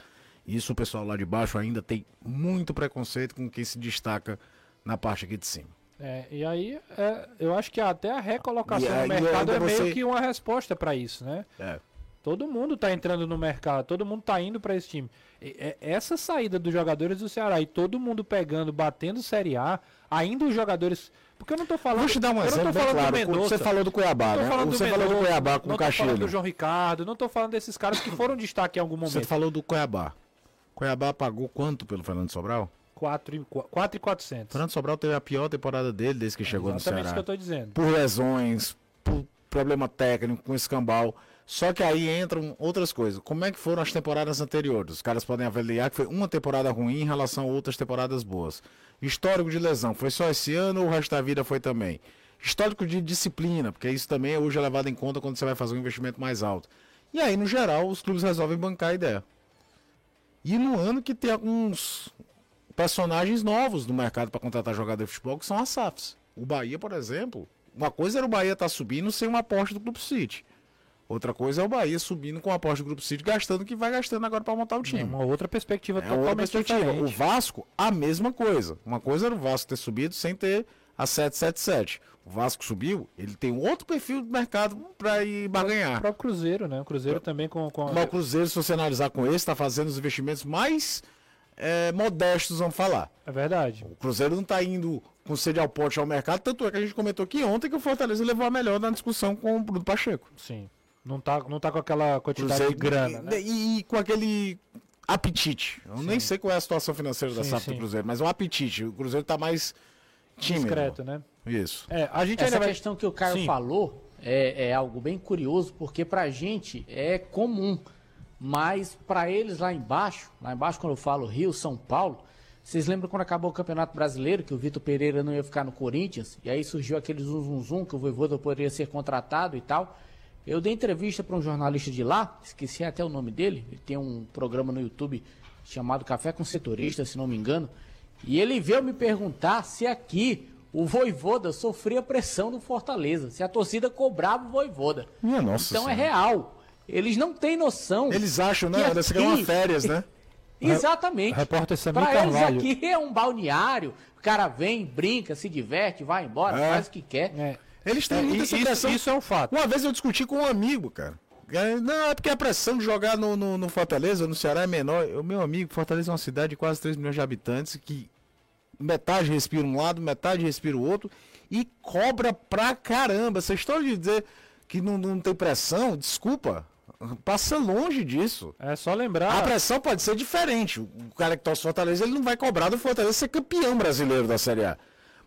Speaker 2: Isso o pessoal lá de baixo ainda tem muito preconceito com quem se destaca na parte aqui de cima.
Speaker 1: é, e aí, é, eu acho que até a recolocação
Speaker 2: aí,
Speaker 1: no mercado é meio
Speaker 2: você-
Speaker 1: que uma resposta para isso, né?
Speaker 2: É.
Speaker 1: Todo mundo tá entrando no mercado, todo mundo tá indo para esse time. E- é- essa saída dos jogadores do Ceará e todo mundo pegando, batendo Série A, ainda os jogadores. Porque eu não tô falando.
Speaker 2: Vou te dar um
Speaker 1: não
Speaker 2: exemplo bem claro. Você falou do Cuiabá,
Speaker 1: não
Speaker 2: né? Você falou do Cuiabá com
Speaker 1: não
Speaker 2: o
Speaker 1: tô falando do. João Ricardo, não tô falando desses caras que foram destaque em algum
Speaker 2: Você
Speaker 1: momento.
Speaker 2: falou do Cuiabá. Cuiabá pagou quanto pelo Fernando Sobral?
Speaker 1: 4 e, 4 e 400.
Speaker 2: Fernando Sobral teve a pior temporada dele desde que chegou no
Speaker 1: Exatamente isso que
Speaker 2: Ceará.
Speaker 1: eu tô dizendo.
Speaker 2: por lesões, por problema técnico, com escambau. Só que aí entram outras coisas. Como é que foram as temporadas anteriores? Os caras podem avaliar que foi uma temporada ruim em relação a outras temporadas boas. Histórico de lesão, foi só esse ano ou o resto da vida foi também? Histórico de disciplina, porque isso também é hoje é levado em conta quando você vai fazer um investimento mais alto. E aí, no geral, os clubes resolvem bancar a ideia. E no ano que tem alguns personagens novos no mercado para contratar jogador de futebol, que são as SAFs. O Bahia, por exemplo, uma coisa era o Bahia estar subindo sem uma aposta do Grupo City. Outra coisa é o Bahia subindo com a aposta do Grupo City, gastando o que vai gastando agora para montar o
Speaker 1: É
Speaker 2: time.
Speaker 1: uma outra perspectiva
Speaker 2: É outra
Speaker 1: totalmente
Speaker 2: perspectiva. O
Speaker 1: diferente.
Speaker 2: Vasco, a mesma coisa. Uma coisa era o Vasco ter subido sem ter a 777. O Vasco subiu, ele tem um outro perfil do mercado para ir
Speaker 1: O
Speaker 2: barganhar.
Speaker 1: próprio Cruzeiro, né? O Cruzeiro também com. com
Speaker 2: Mas o Cruzeiro, se você analisar com esse, está fazendo os investimentos mais eh, modestos, vamos falar.
Speaker 1: É verdade.
Speaker 2: O Cruzeiro não está indo com sede ao pote ao mercado, tanto é que a gente comentou aqui ontem que o Fortaleza levou a melhor na discussão com o Bruno Pacheco.
Speaker 1: Sim. Não tá, não tá com aquela quantidade de grana, né?
Speaker 2: e, e com aquele apetite. Eu nem sei qual é a situação financeira da
Speaker 1: Sim,
Speaker 2: SAF
Speaker 1: sim.
Speaker 2: do Cruzeiro, mas é um apetite. O Cruzeiro tá mais tímido.
Speaker 1: Discreto, né?
Speaker 2: Isso.
Speaker 1: É, a gente
Speaker 3: Essa
Speaker 1: ainda vai...
Speaker 3: questão que o Caio
Speaker 1: Sim.
Speaker 3: falou é, é algo bem curioso, porque pra gente é comum. Mas pra eles lá embaixo, lá embaixo quando eu falo Rio, São Paulo, vocês lembram quando acabou o Campeonato Brasileiro, que o Vitor Pereira não ia ficar no Corinthians? E aí surgiu aquele zum zum zum, que o Voivoda poderia ser contratado e tal. Eu dei entrevista para um jornalista de lá, esqueci até o nome dele, ele tem um programa no YouTube chamado Café com Setorista, se não me engano. E ele veio me perguntar se aqui o Voivoda sofria pressão no Fortaleza, se a torcida cobrava o Voivoda.
Speaker 2: Minha nossa
Speaker 3: Então é
Speaker 2: Senhora.
Speaker 3: real. Eles não têm noção.
Speaker 2: Eles acham, né?
Speaker 3: que
Speaker 2: é
Speaker 3: aqui-
Speaker 2: férias, né?
Speaker 3: Exatamente.
Speaker 1: Repórter Samir
Speaker 3: Pra eles aqui é um balneário. O cara vem, brinca, se diverte, vai embora,
Speaker 2: É.
Speaker 3: faz o que quer.
Speaker 1: É,
Speaker 2: Eles têm
Speaker 1: É,
Speaker 2: muita
Speaker 1: isso-
Speaker 2: pressão.
Speaker 1: isso é um fato.
Speaker 2: Uma vez eu discuti com um amigo, cara. É, Não, é porque a pressão de jogar no, no, no Fortaleza, no Ceará, é menor. O meu amigo, Fortaleza é uma cidade de quase 3 milhões de habitantes que metade respira um lado, metade respira o outro e cobra pra caramba. Essa história de dizer que não, não tem pressão, desculpa, passa longe disso.
Speaker 1: é só lembrar...
Speaker 2: A pressão pode ser diferente. O cara que torce Fortaleza, ele não vai cobrar do Fortaleza ser campeão brasileiro da Série A.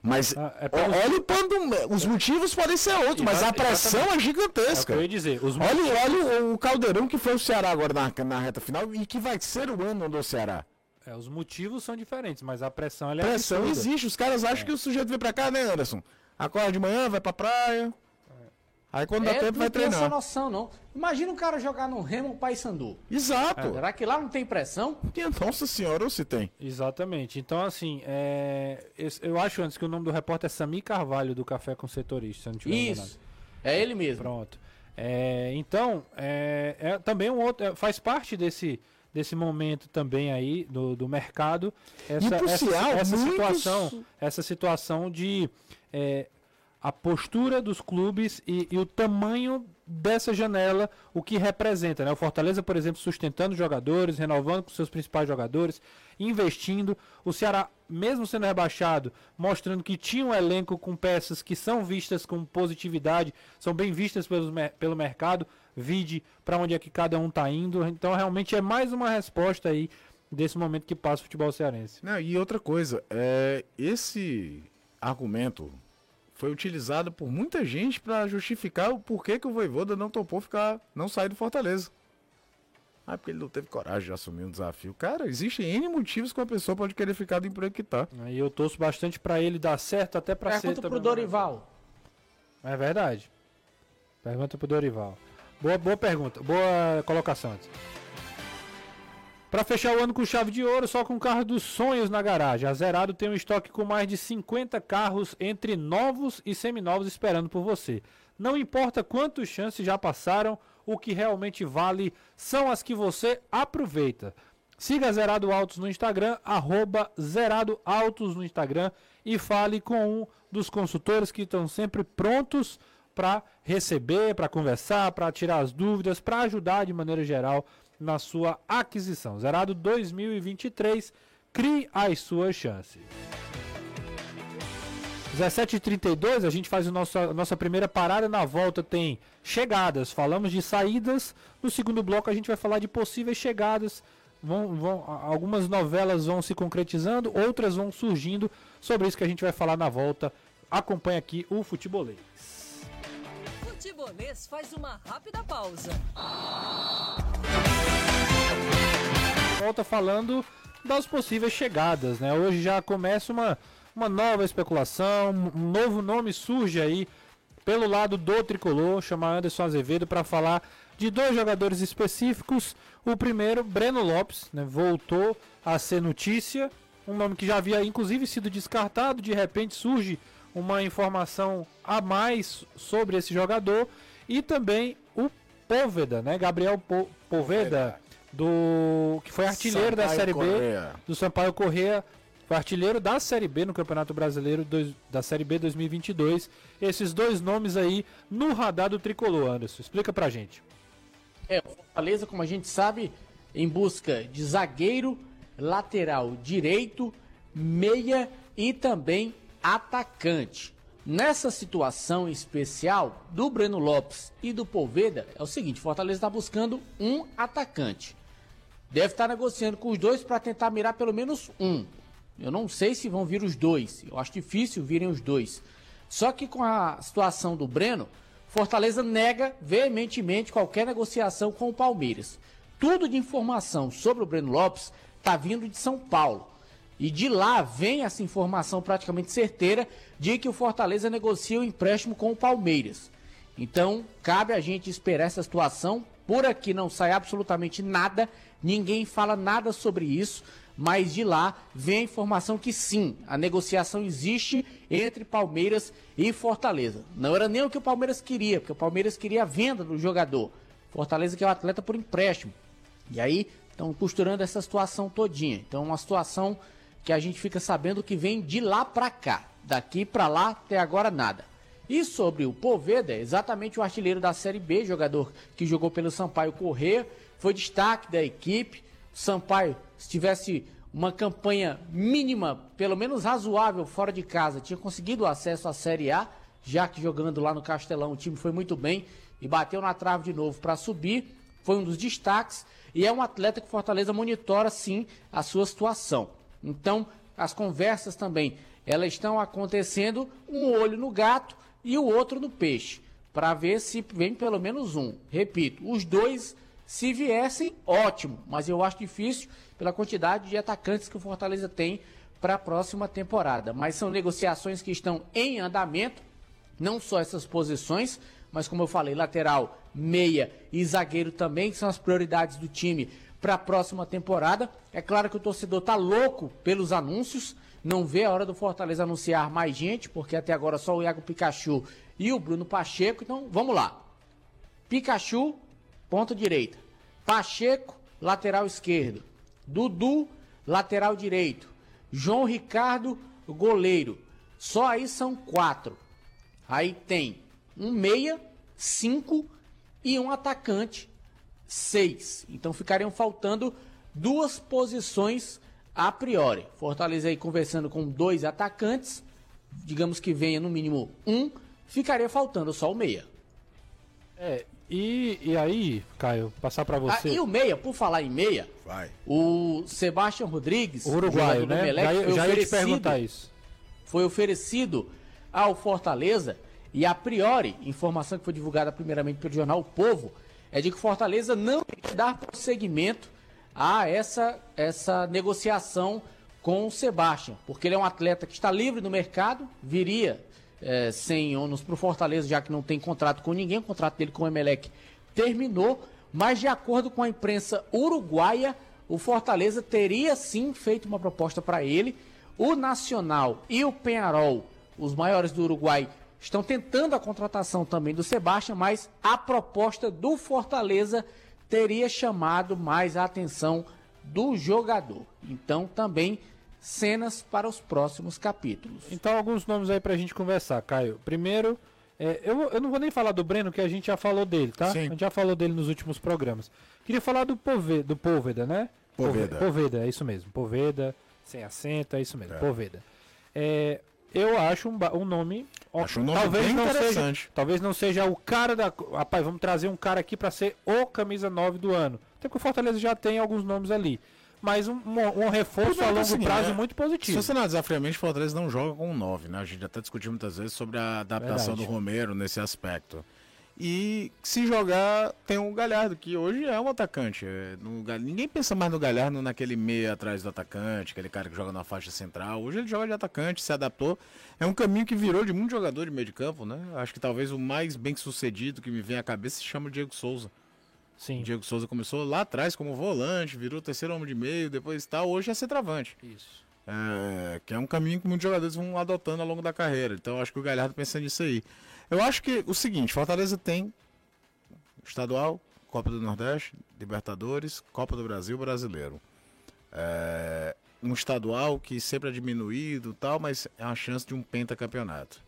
Speaker 2: Mas
Speaker 1: Ah, é
Speaker 2: ó- olha o pano, os motivos podem ser outros, mas a pressão é
Speaker 1: É
Speaker 2: gigantesca.
Speaker 1: eu ia dizer. Os
Speaker 2: Olha, olha o, o caldeirão que foi o Ceará agora na, na reta final e que vai ser o ano do Ceará.
Speaker 1: É, os motivos são diferentes, mas a pressão é
Speaker 2: Pressão
Speaker 1: absurda.
Speaker 2: existe, os caras acham que o sujeito vem pra cá, né, Anderson? Acorda de manhã, vai pra praia. Aí quando dá
Speaker 3: É,
Speaker 2: tempo vai
Speaker 3: não tem essa
Speaker 2: treinar.
Speaker 3: noção, não. Imagina o cara jogar no Remo Paysandu.
Speaker 2: Exato.
Speaker 3: Será que lá não tem pressão?
Speaker 2: Nossa senhora, ou se tem.
Speaker 1: Exatamente. Então, assim, é, eu acho antes que o nome do repórter é Sami Carvalho, do Café com Setorista, se eu não tiver enganado.
Speaker 3: Isso. É ele mesmo.
Speaker 1: Pronto. É, então, é, é também um outro. é, faz parte desse, desse momento também aí do, do mercado. Essa, essa, essa
Speaker 2: muitos-
Speaker 1: situação. Essa situação de é, a postura dos clubes e, e o tamanho dessa janela, o que representa. Né? O Fortaleza, por exemplo, sustentando jogadores, renovando com seus principais jogadores, investindo. O Ceará, mesmo sendo rebaixado, mostrando que tinha um elenco com peças que são vistas com positividade, são bem vistas pelos, pelo mercado, vide para onde é que cada um está indo. Então, realmente é mais uma resposta aí desse momento que passa o futebol cearense.
Speaker 2: Não, e outra coisa, é, esse argumento foi utilizado por muita gente para justificar o porquê que o Voivoda não topou ficar, não sair do Fortaleza. Ah, porque ele não teve coragem de assumir um desafio. Cara, existem N motivos que uma pessoa pode querer ficar do emprego que tá.
Speaker 1: E eu torço bastante para ele dar certo, até para ser.
Speaker 3: Pergunta pro
Speaker 1: também-
Speaker 3: Dorival.
Speaker 1: É verdade. Pergunta pro Dorival. Boa, boa pergunta, boa colocação antes. Para fechar o ano com chave de ouro, só com o carro dos sonhos na garagem. A Zerado tem um estoque com mais de 50 carros entre novos e seminovos esperando por você. Não importa quantas chances já passaram, o que realmente vale são as que você aproveita. Siga Zerado Autos no Instagram, arroba Zerado Autos no Instagram e fale com um dos consultores que estão sempre prontos para receber, para conversar, para tirar as dúvidas, para ajudar de maneira geral na sua aquisição. Zerado 2023, crie as suas chances. 17h32, a gente faz a nossa, nossa primeira parada. Na volta tem chegadas. Falamos de saídas. No segundo bloco a gente vai falar de possíveis chegadas. Vão, vão, a- algumas novelas vão se concretizando, outras vão surgindo. Sobre isso que a gente vai falar na volta. Acompanhe aqui o Futebolês.
Speaker 4: Futebolês faz uma rápida pausa.
Speaker 1: Volta falando das possíveis chegadas, né? Hoje já começa uma, uma nova especulação, um novo nome surge aí pelo lado do tricolor, chamar Anderson Azevedo para falar de dois jogadores específicos. O primeiro, Breno Lopes, né? voltou a ser notícia, um nome que já havia inclusive sido descartado, de repente surge uma informação a mais sobre esse jogador e também o Poveda, né? Gabriel Po- Poveda, do que foi artilheiro da
Speaker 2: Sampaio
Speaker 1: Série B
Speaker 2: Correa.
Speaker 1: do Sampaio Corrêa, foi artilheiro da Série B no Campeonato Brasileiro dois- da Série B 2022. Esses dois nomes aí no radar do tricolor, Anderson. Explica pra gente.
Speaker 3: É, o Fortaleza, como a gente sabe, em busca de zagueiro, lateral direito, meia e também atacante. Nessa situação especial do Breno Lopes e do Poveda, é o seguinte: Fortaleza está buscando um atacante. Deve estar negociando com os dois para tentar mirar pelo menos um. Eu não sei se vão vir os dois. Eu acho difícil virem os dois. Só que com a situação do Breno, Fortaleza nega veementemente qualquer negociação com o Palmeiras. Tudo de informação sobre o Breno Lopes está vindo de São Paulo. E de lá vem essa informação praticamente certeira de que o Fortaleza negocia o empréstimo com o Palmeiras. Então, cabe a gente esperar essa situação. Por aqui não sai absolutamente nada, ninguém fala nada sobre isso, mas de lá vem a informação que sim, a negociação existe entre Palmeiras e Fortaleza. Não era nem o que o Palmeiras queria, porque o Palmeiras queria a venda do jogador. Fortaleza que é o atleta por empréstimo. E aí estão costurando essa situação todinha. Então, uma situação que a gente fica sabendo que vem de lá para cá. Daqui para lá, até agora nada. E sobre o Poveda, exatamente o artilheiro da Série B, jogador que jogou pelo Sampaio Correr, foi destaque da equipe. O Sampaio, se tivesse uma campanha mínima, pelo menos razoável, fora de casa, tinha conseguido acesso à Série A, já que jogando lá no Castelão o time foi muito bem e bateu na trave de novo para subir. Foi um dos destaques e é um atleta que Fortaleza monitora sim a sua situação. Então, as conversas também, elas estão acontecendo, um olho no gato e o outro no peixe, para ver se vem pelo menos um. Repito, os dois, se viessem, ótimo, mas eu acho difícil pela quantidade de atacantes que o Fortaleza tem para a próxima temporada. Mas são negociações que estão em andamento, não só essas posições, mas como eu falei, lateral, meia e zagueiro também, que são as prioridades do time para a próxima temporada. É claro que o torcedor tá louco pelos anúncios, não vê a hora do Fortaleza anunciar mais gente, porque até agora só o Iago Pikachu e o Bruno Pacheco. Então, vamos lá. Pikachu, ponta direita. Pacheco, lateral esquerdo. Dudu, lateral direito. João Ricardo, goleiro. Só aí são quatro. Aí tem um meia, cinco e um atacante seis. Então ficariam faltando duas posições a priori. Fortaleza aí conversando com dois atacantes, digamos que venha no mínimo um, ficaria faltando só o meia.
Speaker 1: É, e, e aí, Caio, passar para você. Ah,
Speaker 3: e o meia, por falar em meia,
Speaker 2: Vai.
Speaker 3: o Sebastião Rodrigues,
Speaker 1: o uruguaio, né? Melec, já, já ia te perguntar isso.
Speaker 3: Foi oferecido ao Fortaleza e a priori, informação que foi divulgada primeiramente pelo jornal O Povo, é de que Fortaleza não vai dar prosseguimento a essa, essa negociação com o Sebastião, porque ele é um atleta que está livre no mercado, viria é, sem ônus para o Fortaleza, já que não tem contrato com ninguém, o contrato dele com o Emelec terminou, mas de acordo com a imprensa uruguaia, o Fortaleza teria sim feito uma proposta para ele. O Nacional e o Penharol, os maiores do Uruguai, estão tentando a contratação também do Sebastião, mas a proposta do Fortaleza teria chamado mais a atenção do jogador. Então também cenas para os próximos capítulos.
Speaker 1: Então alguns nomes aí para a gente conversar, Caio. Primeiro, é, eu, eu não vou nem falar do Breno, que a gente já falou dele, tá? Sim. A gente já falou dele nos últimos programas. Queria falar do Poveda, do Poveda, né?
Speaker 2: Poveda.
Speaker 1: Poveda, é isso mesmo. Poveda, sem acento, é isso mesmo. É. Poveda. É, eu acho um, um nome.
Speaker 2: Acho um nome talvez bem
Speaker 1: não
Speaker 2: interessante.
Speaker 1: Seja, talvez não seja o cara da. Rapaz, vamos trazer um cara aqui para ser o camisa 9 do ano. Até que o Fortaleza já tem alguns nomes ali. Mas um, um, reforço a longo assim, prazo é, muito positivo.
Speaker 2: Se você analisar friamente, o Fortaleza não joga com um 9, né? A gente até discutiu muitas vezes sobre a adaptação Verdade. do Romero nesse aspecto. E se jogar, tem o Galhardo, que hoje é um atacante. É, no, ninguém pensa mais no Galhardo naquele meio atrás do atacante, aquele cara que joga na faixa central. Hoje ele joga de atacante, se adaptou. É um caminho que virou de muito jogador de meio de campo, né? Acho que talvez o mais bem sucedido que me vem à cabeça se chama Diego Souza.
Speaker 1: Sim.
Speaker 2: O Diego Souza começou lá atrás como volante, virou terceiro homem de meio, depois tal, hoje é centroavante.
Speaker 1: Isso.
Speaker 2: É, que é um caminho que muitos jogadores vão adotando ao longo da carreira. Então acho que o Galhardo pensa nisso aí. Eu acho que o seguinte, Fortaleza tem estadual, Copa do Nordeste, Libertadores, Copa do Brasil, Brasileiro. É, um estadual que sempre é diminuído tal, mas é uma chance de um pentacampeonato.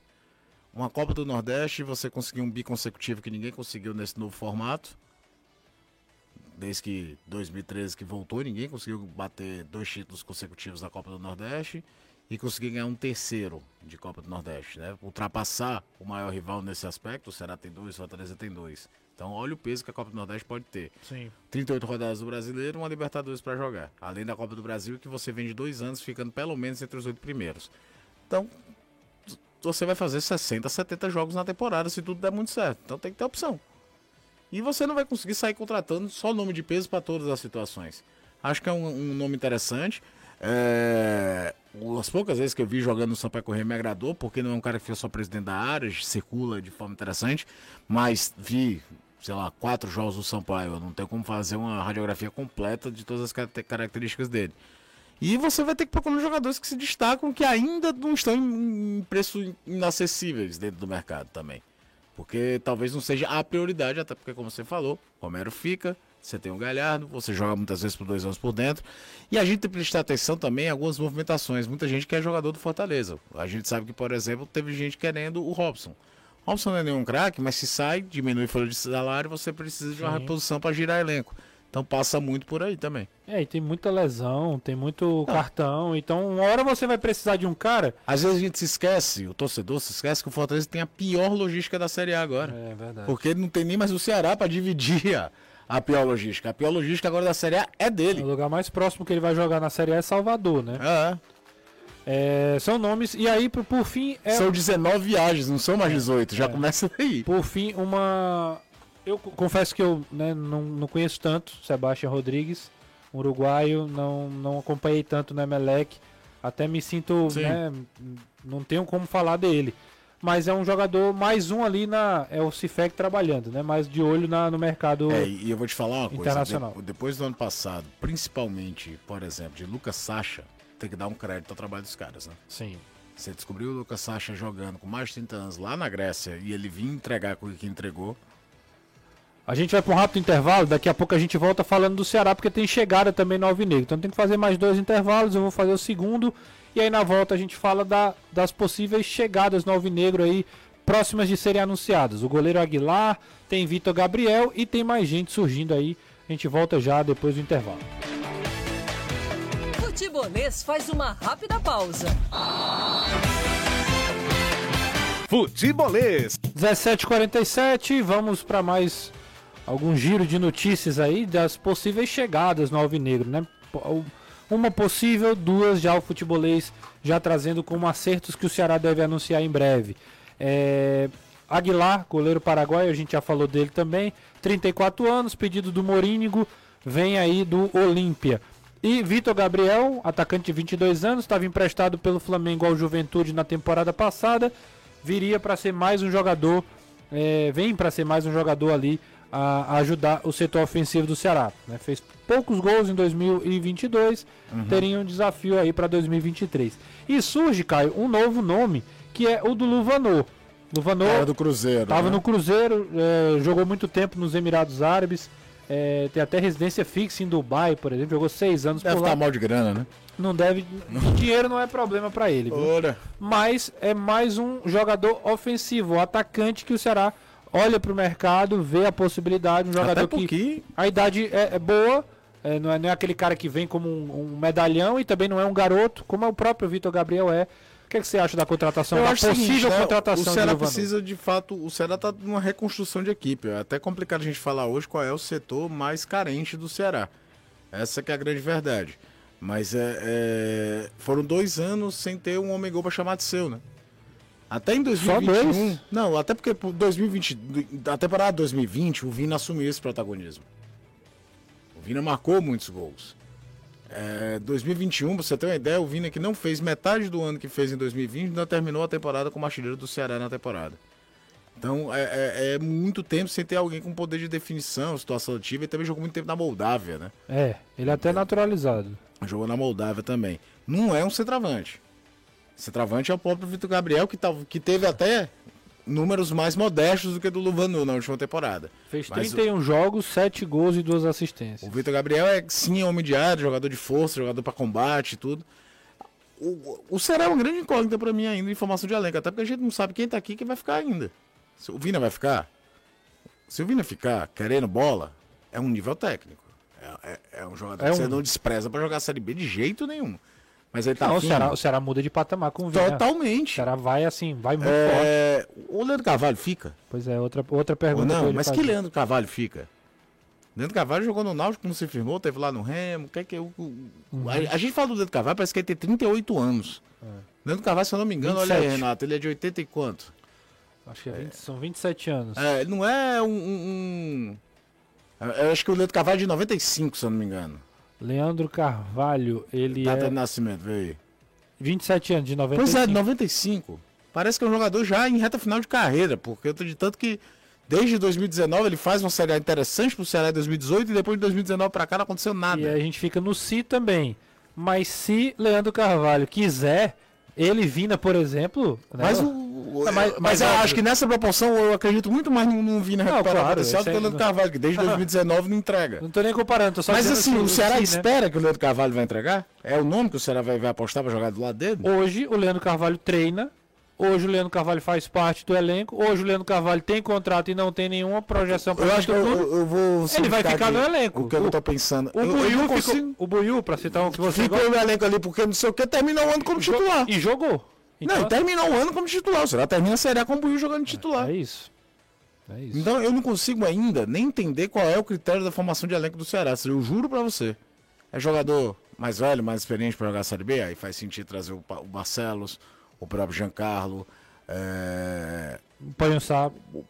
Speaker 2: Uma Copa do Nordeste, você conseguiu um biconsecutivo que ninguém conseguiu nesse novo formato. Desde que 2013 que voltou, ninguém conseguiu bater dois títulos consecutivos da Copa do Nordeste e conseguir ganhar um terceiro de Copa do Nordeste, né? Ultrapassar o maior rival nesse aspecto, o Ceará tem dois, o Fortaleza tem dois. Então olha o peso que a Copa do Nordeste pode ter.
Speaker 1: Sim.
Speaker 2: 38 rodadas do Brasileiro, uma Libertadores para jogar. Além da Copa do Brasil, que você vem de dois anos ficando pelo menos entre os oito primeiros. Então, você vai fazer 60, 70 jogos na temporada, se tudo der muito certo. Então tem que ter opção. E você não vai conseguir sair contratando só nome de peso para todas as situações. Acho que é um, um nome interessante. É... As poucas vezes que eu vi jogando no Sampaio Correia me agradou, porque não é um cara que fica só presidente da área, circula de forma interessante, mas vi, sei lá, quatro jogos do Sampaio, eu não tenho como fazer uma radiografia completa de todas as características dele. E você vai ter que procurar jogadores que se destacam, que ainda não estão em, em preços inacessíveis dentro do mercado também. Porque talvez não seja a prioridade, até porque, como você falou, Romero fica, você tem um Galhardo, você joga muitas vezes por dois anos por dentro. E a gente tem que prestar atenção também em algumas movimentações. Muita gente quer jogador do Fortaleza. A gente sabe que, por exemplo, teve gente querendo o Robson. Robson não é nenhum craque, mas se sai, diminui folha de salário, você precisa de uma
Speaker 1: Sim.
Speaker 2: reposição para girar elenco. Então passa muito por aí também.
Speaker 1: É, e tem muita lesão, tem muito cartão. Então, uma hora você vai precisar de um cara.
Speaker 2: Às vezes a gente se esquece, o torcedor se esquece que o Fortaleza tem a pior logística da Série A agora.
Speaker 1: É verdade.
Speaker 2: Porque não tem nem mais o Ceará para dividir a, a pior logística. A pior logística agora da Série A é
Speaker 1: O
Speaker 2: dele.
Speaker 1: lugar mais próximo que ele vai jogar na Série A é Salvador, né?
Speaker 2: É.
Speaker 1: É, são nomes. E aí, por, por fim, é.
Speaker 2: São 19 viagens, não são mais 18. Já
Speaker 1: É.
Speaker 2: começa daí.
Speaker 1: Por fim, uma. Eu co- confesso que eu né, não, não conheço tanto Sebastião Rodrigues, uruguaio, não, não acompanhei tanto no Emelec. Até me sinto. Né, não tenho como falar dele. Mas é um jogador, mais um ali na. É o Cifec trabalhando, né? Mais de olho na, no mercado.
Speaker 2: É, e eu vou te falar uma coisa.
Speaker 1: Internacional.
Speaker 2: de- depois do ano passado, principalmente, por exemplo, de Lucas Sacha, tem que dar um crédito ao trabalho dos caras, né?
Speaker 1: Sim.
Speaker 2: Você descobriu o Lucas Sacha jogando com mais de 30 anos lá na Grécia e ele vinha entregar com o que entregou.
Speaker 1: A gente vai para um rápido intervalo, daqui a pouco a gente volta falando do Ceará, porque tem chegada também no Alvinegro. Então tem que fazer mais dois intervalos, eu vou fazer o segundo. E aí na volta a gente fala da- das possíveis chegadas no Alvinegro aí, próximas de serem anunciadas. O goleiro Aguilar, tem Vitor Gabriel e tem mais gente surgindo aí. A gente volta já depois do intervalo.
Speaker 4: Futebolês faz uma rápida pausa.
Speaker 5: Futebolês.
Speaker 1: 17h47, vamos para mais algum giro de notícias aí das possíveis chegadas no Alvinegro, né? Uma possível, duas já o futebolês já trazendo como acertos que o Ceará deve anunciar em breve. É, Aguilar, goleiro paraguaio, a gente já falou dele também, 34 anos, pedido do Morínigo, vem aí do Olímpia. E Vitor Gabriel, atacante de 22 anos, estava emprestado pelo Flamengo ao Juventude na temporada passada, viria para ser mais um jogador, é, vem para ser mais um jogador ali a, ajudar o setor ofensivo do Ceará. né? Fez poucos gols em 2022, teria um desafio aí para 2023. E surge, Caio, um novo nome, que é o do Luvanor. Luvanor
Speaker 2: Era do Cruzeiro.
Speaker 1: Tava
Speaker 2: né?
Speaker 1: no Cruzeiro, é, jogou muito tempo nos Emirados Árabes, é, tem até residência fixa em Dubai, por exemplo, jogou seis anos
Speaker 2: Deve
Speaker 1: por
Speaker 2: estar
Speaker 1: lá.
Speaker 2: mal de grana, né?
Speaker 1: Não deve, dinheiro não é problema para ele, mas é mais um jogador ofensivo, um atacante que o Ceará olha para o mercado, vê a possibilidade, um jogador
Speaker 2: Até
Speaker 1: que
Speaker 2: porque
Speaker 1: a idade é, é boa, é, não, é, não é aquele cara que vem como um, um medalhão e também não é um garoto, como é o próprio Vitor Gabriel é. O que, é que você acha da contratação,
Speaker 2: Eu
Speaker 1: da possível
Speaker 2: seguinte, né,
Speaker 1: contratação
Speaker 2: O
Speaker 1: de
Speaker 2: Ceará precisa de fato. O Ceará tá numa reconstrução de equipe. É até complicado a gente falar hoje qual é o setor mais carente do Ceará. Essa que é a grande verdade. Mas é, é, foram dois anos sem ter um homem gol para chamar de seu, né? Até em 2021.
Speaker 1: dois?
Speaker 2: Não, até porque por 2020, da temporada 2020, o Vina assumiu esse protagonismo. O Vina marcou muitos gols. É, 2021, pra você ter uma ideia, o Vina que não fez metade do ano que fez em 2020, ainda terminou a temporada como artilheiro do Ceará na temporada. Então é, é- é muito tempo sem ter alguém com poder de definição, situação ativa, e também jogou muito tempo na Moldávia, né?
Speaker 1: É, ele é até naturalizado.
Speaker 2: Jogou na Moldávia também. Não é um centroavante. Centroavante é o próprio Vitor Gabriel, que, tá, que teve até números mais modestos do que do Luvanu na última temporada.
Speaker 1: Fez
Speaker 2: Mas o-
Speaker 1: 31 jogos, 7 gols e 2
Speaker 2: O
Speaker 1: assistências.
Speaker 2: Vitor Gabriel é sim homem de área, jogador de força, jogador para combate e tudo. O, o Ceará é uma grande incógnita para mim ainda em formação de elenco, até porque a gente não sabe quem tá aqui e quem vai ficar ainda. Se o Vina vai ficar, se o Vina ficar querendo bola, é um nível técnico. É, é- é um jogador
Speaker 1: É
Speaker 2: que você
Speaker 1: um-
Speaker 2: não despreza para jogar a Série B de jeito nenhum. Mas ele tá
Speaker 1: Não, o. Ceará, o Ceará muda de patamar com o Vinha. O
Speaker 2: Totalmente.
Speaker 1: Ceará vai assim, vai muito forte.
Speaker 2: É, o Leandro Carvalho fica?
Speaker 1: Pois é, outra, outra
Speaker 2: Ou
Speaker 1: pergunta. eu
Speaker 2: não, mas que Leandro Carvalho fica? Leandro Carvalho jogou no Náutico, como se firmou, teve lá no Remo. Que é que eu, o-
Speaker 1: Uhum.
Speaker 2: a, a gente fala do Leandro Carvalho, parece que ele tem 38 anos.
Speaker 1: É.
Speaker 2: Leandro Carvalho, se eu não me engano, olha aí,
Speaker 1: 27.
Speaker 2: Renato, ele é de 80 e quanto?
Speaker 1: Acho que é 20 são 27 anos.
Speaker 2: É, ele não é um. um- um- Eu acho que o Leandro Carvalho é de 95, se eu não me engano.
Speaker 1: Leandro Carvalho, ele
Speaker 2: Data
Speaker 1: é
Speaker 2: de nascimento, veio aí.
Speaker 1: 27 anos, de 95.
Speaker 2: Pois é, de 95. Parece que é um jogador já em reta final de carreira, porque eu tô de tanto que desde 2019 ele faz uma série interessante pro Ceará em 2018 e depois de 2019 pra cá não aconteceu nada.
Speaker 1: E a gente fica no si também. Mas se Leandro Carvalho quiser, ele Vina, por exemplo. né?
Speaker 2: Mas, o, o-
Speaker 1: Não, mas-
Speaker 2: mas, acho que nessa proporção eu acredito muito mais no, no Vina
Speaker 1: Não,
Speaker 2: recuperar
Speaker 1: claro,
Speaker 2: potencial do que o Leandro Carvalho, que desde 2019 não entrega.
Speaker 1: Não tô nem comparando, tô só
Speaker 2: Mas
Speaker 1: dizendo
Speaker 2: assim, o Ceará
Speaker 1: si, né?
Speaker 2: espera que o Leandro Carvalho vai entregar? É o nome que o Ceará vai, vai apostar pra jogar do lado dele?
Speaker 1: Hoje o Leandro Carvalho treina. Hoje o Leandro Carvalho faz parte do elenco. Hoje o Leandro Carvalho tem contrato e não tem nenhuma projeção para
Speaker 2: Eu acho que eu, eu- eu vou.
Speaker 1: Ele vai ficar
Speaker 2: aqui
Speaker 1: no elenco.
Speaker 2: O que eu tô pensando.
Speaker 1: O
Speaker 2: eu
Speaker 1: Buiu ficou. O Buiu, pra citar um que você
Speaker 2: Ficou no elenco ali porque não sei o que, terminou o ano como titular.
Speaker 1: e jogou. Então,
Speaker 2: não, terminou o ano como titular. O Ceará termina a Série A com o Buiu jogando titular.
Speaker 1: É isso. É isso.
Speaker 2: Então eu não consigo ainda nem entender qual é o critério da formação de elenco do Ceará. Eu juro pra você. É jogador mais velho, mais experiente pra jogar a Série B, aí faz sentido trazer o, o Barcelos, o próprio Giancarlo. É...
Speaker 1: Um sapo.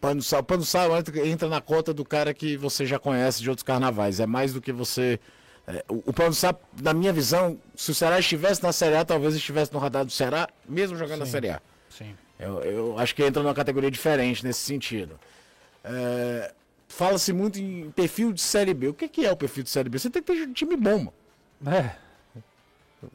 Speaker 2: Pano Sal, Pano Sal entra- na cota do cara que você já conhece de outros carnavais. É mais do que você. É, o, o Pano Sal, na minha visão, se o Ceará estivesse na Série A, talvez estivesse no radar do Ceará, mesmo jogando na
Speaker 1: Sim.
Speaker 2: Série A.
Speaker 1: Sim.
Speaker 2: Eu, eu acho que entra numa categoria diferente nesse sentido. É, Fala-se muito em perfil de Série B. O que, que é o perfil de Série B? Você tem que ter time bom, mano.
Speaker 1: É.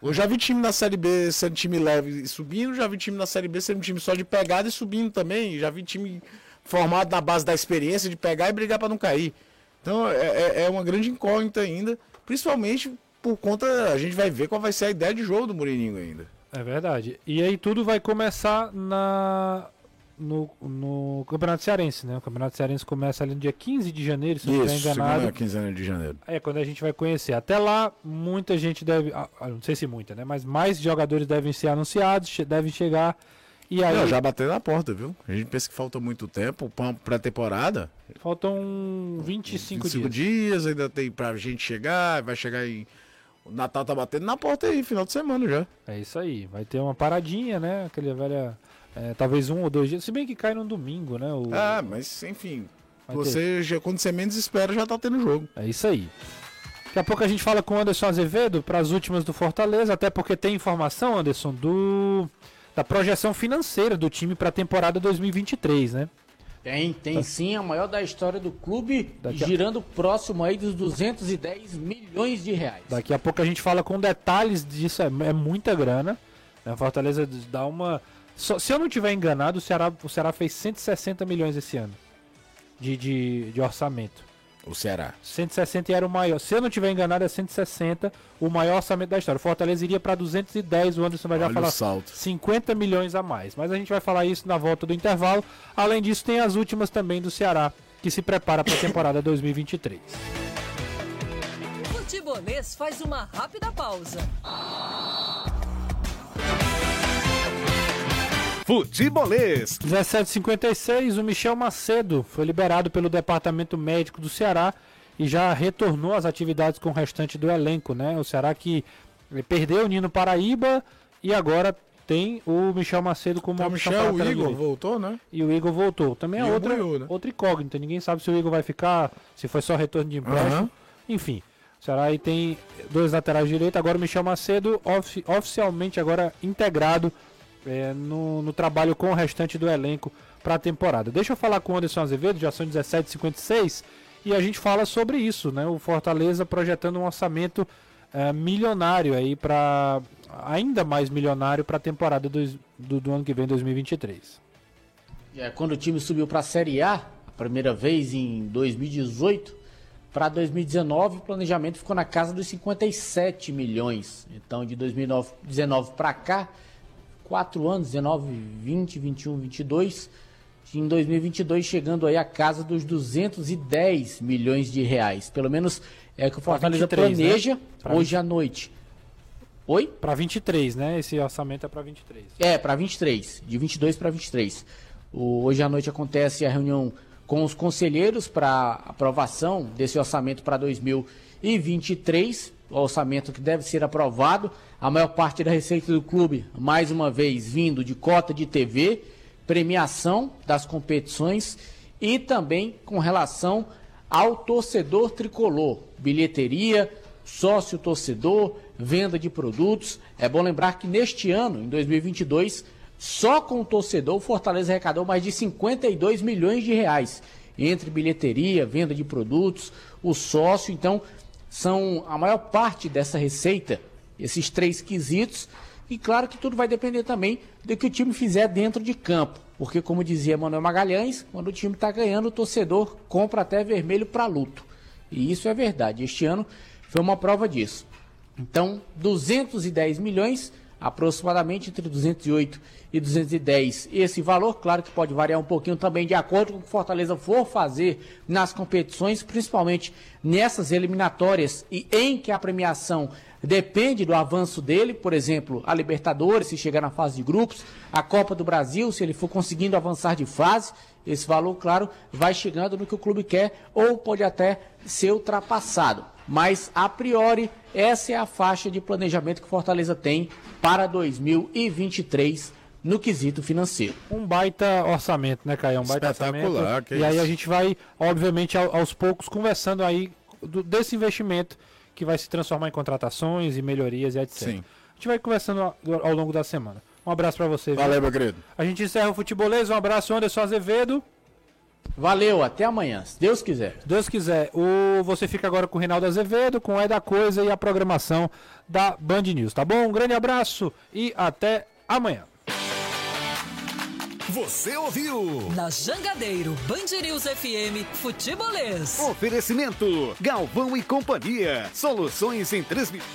Speaker 2: Eu já vi time na Série B sendo time leve e subindo, já vi time na Série B sendo um time só de pegada e subindo também. Já vi time formado na base da experiência de pegar e brigar para não cair. Então é, é- é uma grande incógnita ainda, principalmente por conta. A gente vai ver qual vai ser a ideia de jogo do Mourinho ainda.
Speaker 1: É verdade. E aí tudo vai começar na no, no Campeonato Cearense, né? O Campeonato Cearense começa ali no dia 15 de janeiro, se não estiver enganado.
Speaker 2: segunda quinzena de janeiro.
Speaker 1: É quando a gente vai conhecer. Até lá, muita gente deve. ah, ah, Não sei se muita, né? Mas mais jogadores devem ser anunciados, devem chegar. E aí
Speaker 2: Não, já bateu na porta, viu? A gente pensa que falta muito tempo para uma pré-temporada.
Speaker 1: faltam 25,
Speaker 2: 25
Speaker 1: dias.
Speaker 2: dias, ainda tem pra gente chegar, vai chegar em. O Natal tá batendo na porta aí, final de semana já.
Speaker 1: É isso aí. Vai ter uma paradinha, né? Aquele velha. é, talvez um ou dois dias. Se bem que cai no domingo, né? O-
Speaker 2: Ah, mas enfim.
Speaker 1: Vai
Speaker 2: Você, já, quando você menos espera, já tá tendo jogo.
Speaker 1: É isso aí. Daqui a pouco a gente fala com o Anderson Azevedo para as últimas do Fortaleza, até porque tem informação, Anderson, do da projeção financeira do time para a temporada 2023, né?
Speaker 3: Tem, tem sim, a maior da história do clube,
Speaker 1: Daqui a-
Speaker 3: girando próximo aí dos 210 milhões de reais.
Speaker 1: Daqui a pouco a gente fala com detalhes disso, é, é muita grana. né? O Fortaleza dá uma. só- se eu não tiver enganado, o Ceará, o Ceará fez 160 milhões esse ano de, de, de orçamento.
Speaker 2: O Ceará.
Speaker 1: 160 era o maior. Se eu não tiver enganado, é 160 o maior orçamento da história. O Fortaleza iria para 210, o Anderson vai já
Speaker 2: Olha
Speaker 1: falar
Speaker 2: o salto.
Speaker 1: 50 milhões a mais. Mas a gente vai falar isso na volta do intervalo. Além disso, tem as últimas também do Ceará, que se prepara para a temporada 2023.
Speaker 4: O futebolês faz uma rápida pausa.
Speaker 5: Futebolês.
Speaker 1: 1756, o Michel Macedo foi liberado pelo Departamento Médico do Ceará e já retornou às atividades com o restante do elenco, né? O Ceará que eh, perdeu o Nino Paraíba e agora tem o Michel Macedo como
Speaker 2: Tá,
Speaker 1: opção
Speaker 2: Michel, o Igor voltou, né?
Speaker 1: E o Igor voltou. Também é
Speaker 2: E o
Speaker 1: outra,
Speaker 2: Buiú, né?
Speaker 1: outra incógnita. Ninguém sabe se o Igor vai ficar, se foi só retorno de empréstimo.
Speaker 2: Aham.
Speaker 1: Enfim, o Ceará aí tem dois laterais direitos. Agora o Michel Macedo ofi- oficialmente agora integrado é, no, no trabalho com o restante do elenco para a temporada. Deixa eu falar com o Anderson Azevedo, já são 17h56, e a gente fala sobre isso, né? O Fortaleza projetando um orçamento é, milionário aí para ainda mais milionário para a temporada dois- do, do ano que vem, 2023.
Speaker 3: É, quando o time subiu para a Série A, a primeira vez em 2018, para 2019 o planejamento ficou na casa dos 57 milhões. Então, de 2019 para cá, quatro anos, 19, 20, 21, 22, em 2022 chegando aí a casa dos 210 milhões de reais. Pelo menos é o que o Fortaleza
Speaker 1: 23, né?
Speaker 3: planeja
Speaker 1: Pra
Speaker 3: hoje à noite. Oi?
Speaker 1: Para 23, né? Esse orçamento é para 23.
Speaker 3: É, para 23, de 22 para 23. O, hoje à noite acontece a reunião com os conselheiros para aprovação desse orçamento para 2023, o orçamento que deve ser aprovado. A maior parte da receita do clube, mais uma vez, vindo de cota de TV, premiação das competições e também com relação ao torcedor tricolor, bilheteria, sócio torcedor, venda de produtos. É bom lembrar que neste ano, em 2022, só com o torcedor, o Fortaleza arrecadou mais de 52 milhões de reais entre bilheteria, venda de produtos, o sócio. Então, são a maior parte dessa receita, esses três quesitos. E claro que tudo vai depender também do que o time fizer dentro de campo. Porque, como dizia Manuel Magalhães, quando o time está ganhando, o torcedor compra até vermelho para luto. E isso é verdade. Este ano foi uma prova disso. Então, 210 milhões, aproximadamente entre 208 e 210. Esse valor, claro que pode variar um pouquinho também de acordo com o que Fortaleza for fazer nas competições, principalmente nessas eliminatórias e em que a premiação depende do avanço dele, por exemplo, a Libertadores, se chegar na fase de grupos, a Copa do Brasil, se ele for conseguindo avançar de fase, esse valor, claro, vai chegando no que o clube quer ou pode até ser ultrapassado. Mas, a priori, essa é a faixa de planejamento que Fortaleza tem para 2023 no quesito financeiro.
Speaker 1: Um baita orçamento, né, Caio? Um baita
Speaker 2: Espetacular,
Speaker 1: orçamento.
Speaker 2: que
Speaker 1: E aí
Speaker 2: isso.
Speaker 1: a gente vai, obviamente, ao- aos poucos conversando aí do- desse investimento que vai se transformar em contratações e melhorias e etc.
Speaker 2: Sim.
Speaker 1: A gente vai conversando ao, ao longo da semana. Um abraço pra você. viu?
Speaker 2: Valeu, meu querido.
Speaker 1: A gente encerra o futebolês. Um abraço, Anderson Azevedo.
Speaker 3: Valeu, até amanhã, se Deus quiser.
Speaker 1: Se Deus quiser. O, você fica agora com o Reinaldo Azevedo, com o É da Coisa e a programação da Band News, tá bom? Um grande abraço e até amanhã.
Speaker 5: Você ouviu?
Speaker 4: Na Jangadeiro, Band News FM, Futebolês.
Speaker 5: Oferecimento: Galvão e Companhia. Soluções em transmissão.